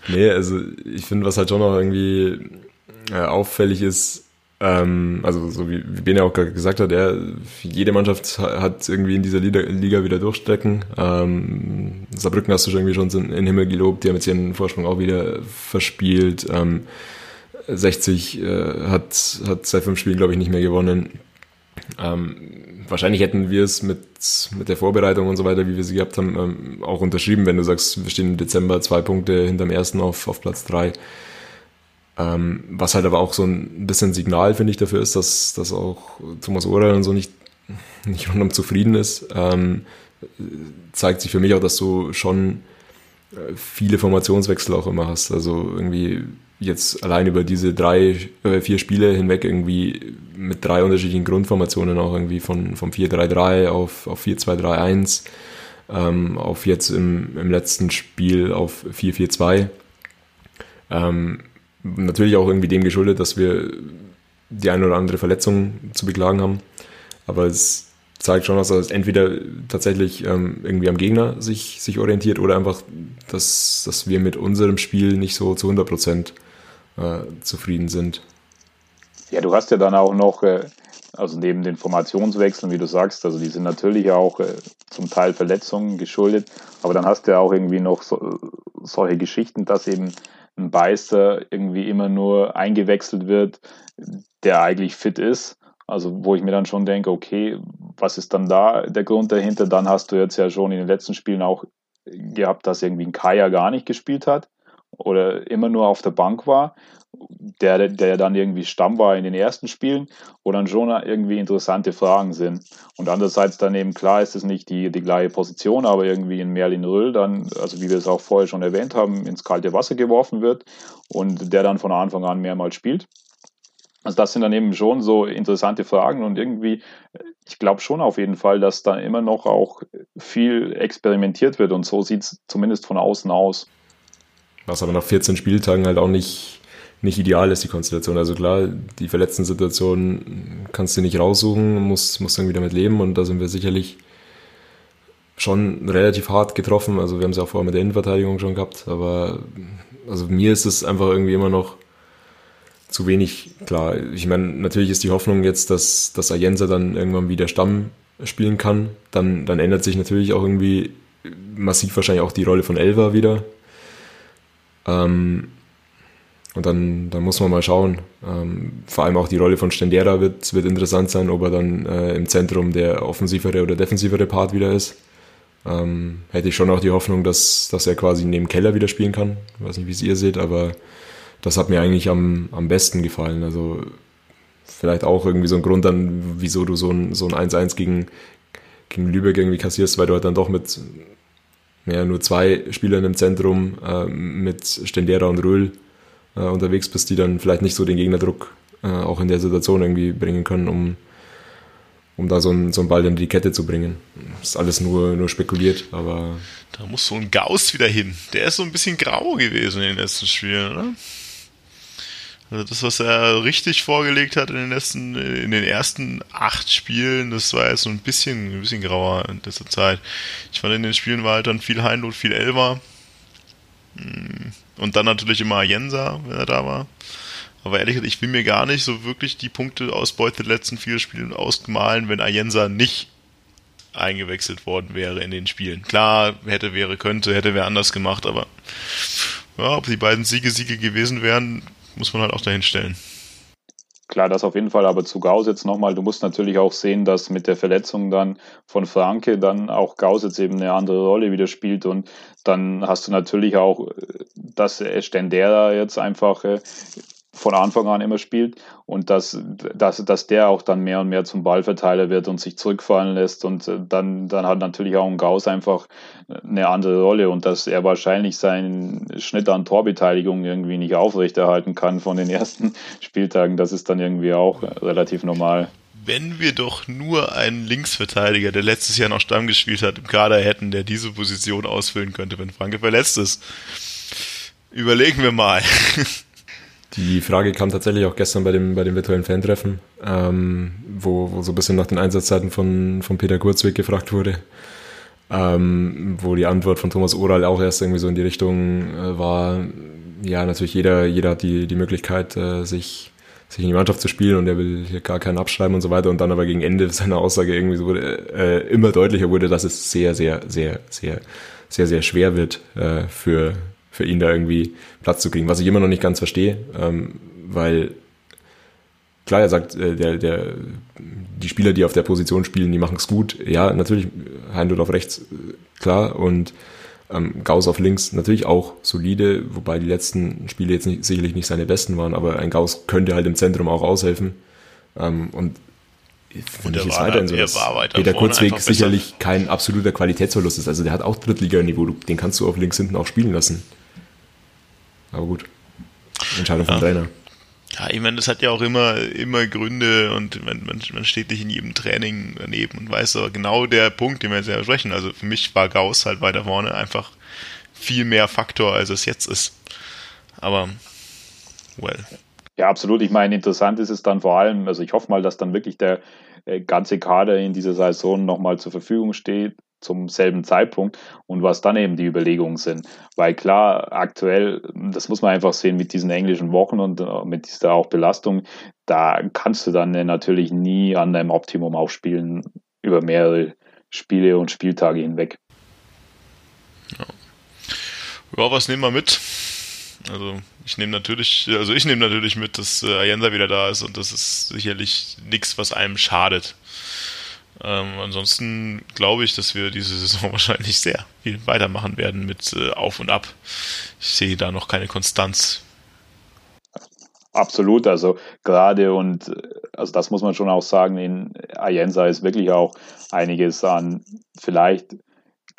nee, also ich finde, was halt schon noch irgendwie äh, auffällig ist, ähm, also so wie, wie Bene auch gesagt hat, er, jede Mannschaft hat irgendwie in dieser Liga, wieder durchstecken. Ähm, Saarbrücken hast du schon irgendwie schon in den Himmel gelobt, die haben jetzt ihren Vorsprung auch wieder verspielt. Ähm, 60 äh, hat, hat seit fünf Spielen, glaube ich, nicht mehr gewonnen. Ähm, wahrscheinlich hätten wir es mit, mit der Vorbereitung und so weiter, wie wir sie gehabt haben, ähm, auch unterschrieben, wenn du sagst, wir stehen im Dezember zwei Punkte hinterm ersten auf, auf Platz drei. Ähm, was halt aber auch so ein bisschen Signal, finde ich, dafür ist, dass, dass auch Thomas Ohrel und so nicht, nicht rundum zufrieden ist. Ähm, zeigt sich für mich auch, dass du schon äh, viele Formationswechsel auch immer hast. Also irgendwie jetzt allein über diese drei, äh, vier Spiele hinweg irgendwie mit drei unterschiedlichen Grundformationen auch irgendwie von, vom 4-3-3 auf, auf 4-2-3-1, ähm, auf jetzt im, im letzten Spiel auf 4-4-2. Ähm, natürlich auch irgendwie dem geschuldet, dass wir die eine oder andere Verletzung zu beklagen haben. Aber es zeigt schon, dass es entweder tatsächlich ähm, irgendwie am Gegner sich, sich orientiert oder einfach, dass, dass wir mit unserem Spiel nicht so zu 100 Prozent äh, zufrieden sind. Ja, du hast ja dann auch noch, äh, also neben den Formationswechseln, wie du sagst, also die sind natürlich auch äh, zum Teil Verletzungen geschuldet, aber dann hast du ja auch irgendwie noch so, solche Geschichten, dass eben ein Beißer irgendwie immer nur eingewechselt wird, der eigentlich fit ist. Also wo ich mir dann schon denke, okay, was ist dann da der Grund dahinter? Dann hast du jetzt ja schon in den letzten Spielen auch gehabt, dass irgendwie ein Kaya gar nicht gespielt hat oder immer nur auf der Bank war, der, der dann irgendwie Stamm war in den ersten Spielen, wo dann schon irgendwie interessante Fragen sind. Und andererseits dann eben klar ist es nicht die, die gleiche Position, aber irgendwie in Merlin Röll dann, also wie wir es auch vorher schon erwähnt haben, ins kalte Wasser geworfen wird und der dann von Anfang an mehrmals spielt. Also das sind dann eben schon so interessante Fragen und irgendwie, ich glaube schon auf jeden Fall, dass da immer noch auch viel experimentiert wird und so sieht es zumindest von außen aus. Was aber nach 14 Spieltagen halt auch nicht, nicht ideal ist, die Konstellation. Also klar, die verletzten Situationen kannst du nicht raussuchen, musst, musst irgendwie damit leben und da sind wir sicherlich schon relativ hart getroffen. Also wir haben es ja auch vorher mit der Innenverteidigung schon gehabt, aber also mir ist es einfach irgendwie immer noch zu wenig klar. Ich meine, natürlich ist die Hoffnung jetzt, dass, dass Ayensa dann irgendwann wieder Stamm spielen kann. Dann, dann ändert sich natürlich auch irgendwie massiv wahrscheinlich auch die Rolle von Elva wieder. Ähm, und dann, dann muss man mal schauen. Ähm, vor allem auch die Rolle von Stendera wird, wird interessant sein, ob er dann äh, im Zentrum der offensivere oder defensivere Part wieder ist. Ähm, hätte ich schon auch die Hoffnung, dass, dass er quasi neben Keller wieder spielen kann. Ich weiß nicht, wie es ihr seht, aber das hat mir eigentlich am, am besten gefallen. Also vielleicht auch irgendwie so ein Grund dann, wieso du so ein, so ein 1-1 gegen, gegen Lübeck irgendwie kassierst, weil du halt dann doch mit ja, nur zwei Spielern im Zentrum äh, mit Stendera und Röhl äh, unterwegs bist, die dann vielleicht nicht so den Gegnerdruck äh, auch in der Situation irgendwie bringen können, um, um da so einen, so einen Ball in die Kette zu bringen. Ist alles nur, nur spekuliert, aber. Da muss so ein Gauss wieder hin. Der ist so ein bisschen grau gewesen in den letzten Spielen, oder? Also das, was er richtig vorgelegt hat in den letzten, in den ersten acht Spielen, das war jetzt so ein bisschen, ein bisschen grauer in dieser Zeit. Ich fand in den Spielen war halt dann viel Heinloth, viel Elver. Hm. Und dann natürlich immer Jensa, wenn er da war. Aber ehrlich gesagt, ich will mir gar nicht so wirklich die Punkte ausbeute der letzten vier Spiele ausmalen, wenn Ayensa nicht eingewechselt worden wäre in den Spielen. Klar, hätte, wäre, könnte, hätte, wäre anders gemacht, aber ja, ob die beiden Siege Siege gewesen wären, muss man halt auch dahin stellen. Klar, das auf jeden Fall, aber zu Gauss jetzt nochmal, du musst natürlich auch sehen, dass mit der Verletzung dann von Franke dann auch Gauss jetzt eben eine andere Rolle wieder spielt. Und dann hast du natürlich auch, äh, dass Stendera jetzt einfach äh, von Anfang an immer spielt und dass, dass, dass der auch dann mehr und mehr zum Ballverteiler wird und sich zurückfallen lässt und äh, dann, dann hat natürlich auch ein Gauss einfach eine andere Rolle und dass er wahrscheinlich seinen Schnitt an Torbeteiligung irgendwie nicht aufrechterhalten kann von den ersten Spieltagen, das ist dann irgendwie auch relativ normal. Wenn wir doch nur einen Linksverteidiger, der letztes Jahr noch Stamm gespielt hat, im Kader hätten, der diese Position ausfüllen könnte, wenn Franke verletzt ist. Überlegen wir mal. Die Frage kam tatsächlich auch gestern bei dem, bei dem virtuellen Fan-Treffen, ähm, wo, wo so ein bisschen nach den Einsatzzeiten von, von Peter Kurzweg gefragt wurde. Ähm, wo die Antwort von Thomas Oral auch erst irgendwie so in die Richtung äh, war, ja, natürlich jeder, jeder hat die, die Möglichkeit, äh, sich, sich in die Mannschaft zu spielen und er will hier gar keinen abschreiben und so weiter. Und dann aber gegen Ende seiner Aussage irgendwie so wurde, äh, immer deutlicher wurde, dass es sehr, sehr, sehr, sehr, sehr, sehr schwer wird äh, für, für ihn da irgendwie Platz zu kriegen. Was ich immer noch nicht ganz verstehe, ähm, weil klar, er sagt, äh, der, der, die Spieler, die auf der Position spielen, die machen es gut. Ja, natürlich, Heindl auf rechts, äh, klar, und ähm, Gauss auf links natürlich auch solide, wobei die letzten Spiele jetzt nicht, sicherlich nicht seine besten waren, aber ein Gauss könnte halt im Zentrum auch aushelfen. Ähm, und und er war, weiterhin so, er war weiter Peter Kurzweg sicherlich kein absoluter Qualitätsverlust ist. Also der hat auch Drittliganiveau, den kannst du auf links hinten auch spielen lassen. Aber gut. Entscheidung vom ja. Trainer. Ja, ich meine, das hat ja auch immer, immer Gründe und man, man, man steht nicht in jedem Training daneben und weiß aber genau der Punkt, den wir jetzt ja sprechen. Also für mich war Gauss halt weiter vorne einfach viel mehr Faktor, als es jetzt ist. Aber, well. Ja, absolut. Ich meine, interessant ist es dann vor allem, also ich hoffe mal, dass dann wirklich der äh, ganze Kader in dieser Saison nochmal zur Verfügung steht zum selben Zeitpunkt und was dann eben die Überlegungen sind. Weil klar, aktuell, das muss man einfach sehen mit diesen englischen Wochen und äh, mit dieser auch Belastung, da kannst du dann natürlich nie an deinem Optimum aufspielen über mehrere Spiele und Spieltage hinweg. Ja, was nehmen wir mit? Also ich nehme natürlich, also ich nehme natürlich mit, dass äh, Ayensa wieder da ist und das ist sicherlich nichts, was einem schadet. Ähm, ansonsten glaube ich, dass wir diese Saison wahrscheinlich sehr viel weitermachen werden mit äh, Auf und Ab. Ich sehe da noch keine Konstanz. Absolut, also gerade und also das muss man schon auch sagen, in Ayensa ist wirklich auch einiges an vielleicht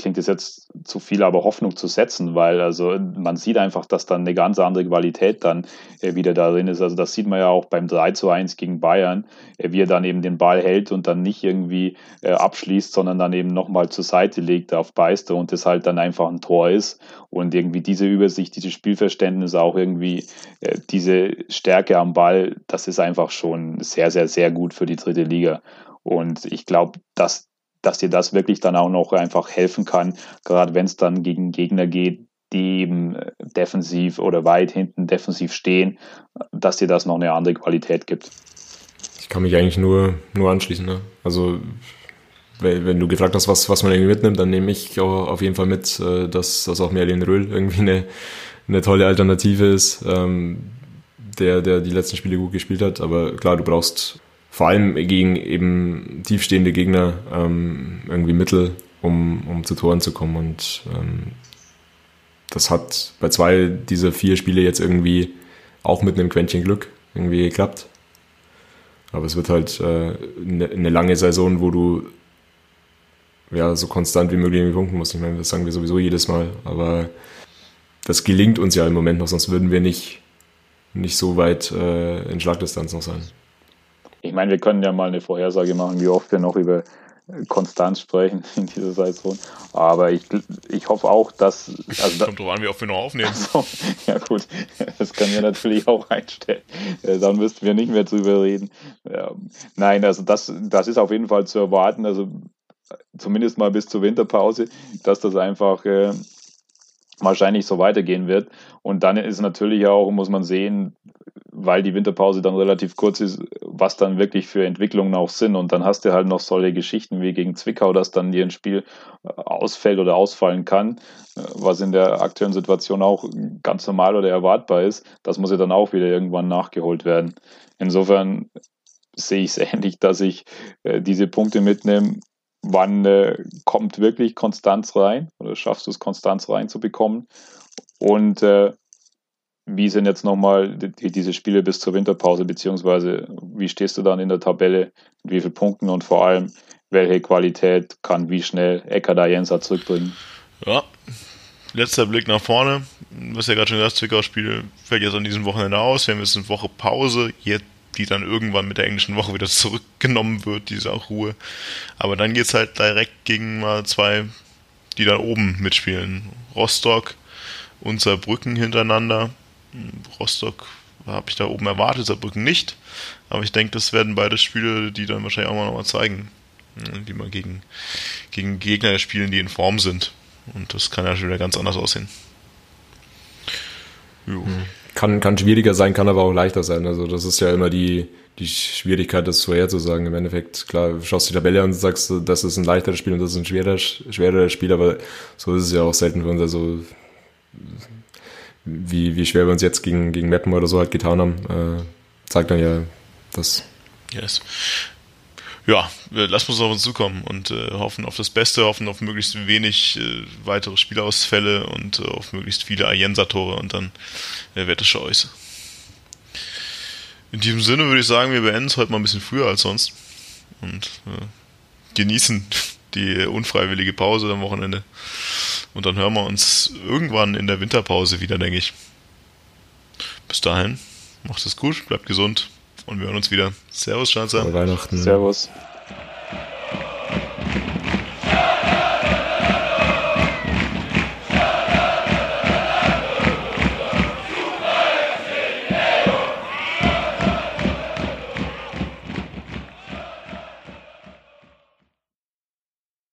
klingt es jetzt zu viel, aber Hoffnung zu setzen, weil also man sieht einfach, dass dann eine ganz andere Qualität dann äh, wieder darin ist. Also das sieht man ja auch beim 3 zu 1 gegen Bayern, äh, wie er dann eben den Ball hält und dann nicht irgendwie äh, abschließt, sondern dann eben nochmal zur Seite legt auf Beister und das halt dann einfach ein Tor ist. Und irgendwie diese Übersicht, dieses Spielverständnis, auch irgendwie diese Stärke am Ball, das ist einfach schon sehr, sehr, sehr gut für die dritte Liga. Und ich glaube, dass dass dir das wirklich dann auch noch einfach helfen kann, gerade wenn es dann gegen Gegner geht, die eben äh, defensiv oder weit hinten defensiv stehen, dass dir das noch eine andere Qualität gibt. Ich kann mich eigentlich nur, nur anschließen. Ne? Also wenn du gefragt hast, was, was man irgendwie mitnimmt, dann nehme ich auch auf jeden Fall mit, äh, dass, dass auch Merlin Röhl irgendwie eine, eine tolle Alternative ist, ähm, der, der die letzten Spiele gut gespielt hat. Aber klar, du brauchst vor allem gegen eben tiefstehende Gegner ähm, irgendwie Mittel, um, um zu Toren zu kommen. Und ähm, das hat bei zwei dieser vier Spiele jetzt irgendwie auch mit einem Quäntchen Glück irgendwie geklappt. Aber es wird halt äh, eine, eine lange Saison, wo du ja so konstant wie möglich irgendwie punkten musst. Ich meine, das sagen wir sowieso jedes Mal, aber das gelingt uns ja im Moment noch, sonst würden wir nicht, nicht so weit äh, in Schlagdistanz noch sein. Ich meine, wir können ja mal eine Vorhersage machen, wie oft wir noch über Konstanz sprechen in dieser Saison. Aber ich, ich hoffe auch, dass. Also Kommt drauf an, wie oft wir noch aufnehmen. Also, ja, gut, das können wir natürlich auch einstellen. Äh, dann müssten wir nicht mehr drüber reden. Ja, nein, also das, das ist auf jeden Fall zu erwarten. Also zumindest mal bis zur Winterpause, dass das einfach. Äh, wahrscheinlich so weitergehen wird. Und dann ist natürlich auch, muss man sehen, weil die Winterpause dann relativ kurz ist, was dann wirklich für Entwicklungen auch sind. Und dann hast du halt noch solche Geschichten wie gegen Zwickau, dass dann dir ein Spiel äh, ausfällt oder ausfallen kann, äh, was in der aktuellen Situation auch ganz normal oder erwartbar ist. Das muss ja dann auch wieder irgendwann nachgeholt werden. Insofern sehe ich es ähnlich, dass ich äh, diese Punkte mitnehme. Wann äh, kommt wirklich Konstanz rein oder schaffst du es, Konstanz reinzubekommen? Und äh, wie sind jetzt nochmal die, diese Spiele bis zur Winterpause, beziehungsweise wie stehst du dann in der Tabelle, mit wie vielen Punkten und vor allem, welche Qualität kann wie schnell Eckada Jensa zurückbringen? Ja, letzter Blick nach vorne. Was ja gerade schon gesagt, Zwickau-Spiel fällt jetzt an diesem Wochenende aus. Wir haben jetzt eine Woche Pause, die dann irgendwann mit der englischen Woche wieder zurückgenommen wird, diese auch Ruhe. Aber dann geht es halt direkt gegen mal zwei, die da oben mitspielen. Rostock und Saarbrücken hintereinander. Rostock habe ich da oben erwartet, Saarbrücken nicht. Aber ich denke, das werden beide Spiele, die dann wahrscheinlich auch mal nochmal zeigen, wie man gegen, gegen Gegner spielen, die in Form sind. Und das kann ja schon wieder ganz anders aussehen. Jo. Hm. Kann, kann schwieriger sein, kann aber auch leichter sein. Also das ist ja immer die, die Schwierigkeit, das vorherzusagen. Im Endeffekt, klar, schaust die Tabelle an und sagst, das ist ein leichteres Spiel und das ist ein schwereres, schwereres Spiel, aber so ist es ja auch selten für uns. Also wie, wie schwer wir uns jetzt gegen, gegen Meppen oder so halt getan haben, äh, zeigt dann ja das. Yes. Ja, lassen uns auf uns zukommen und äh, hoffen auf das Beste, hoffen auf möglichst wenig äh, weitere Spielausfälle und äh, auf möglichst viele Ayensa-Tore und dann äh, wird es aus. In diesem Sinne würde ich sagen, wir beenden es heute mal ein bisschen früher als sonst und äh, genießen die unfreiwillige Pause am Wochenende. Und dann hören wir uns irgendwann in der Winterpause wieder, denke ich. Bis dahin, macht es gut, bleibt gesund und wir hören uns wieder. Servus, Schanzer. Weihnachten. Servus.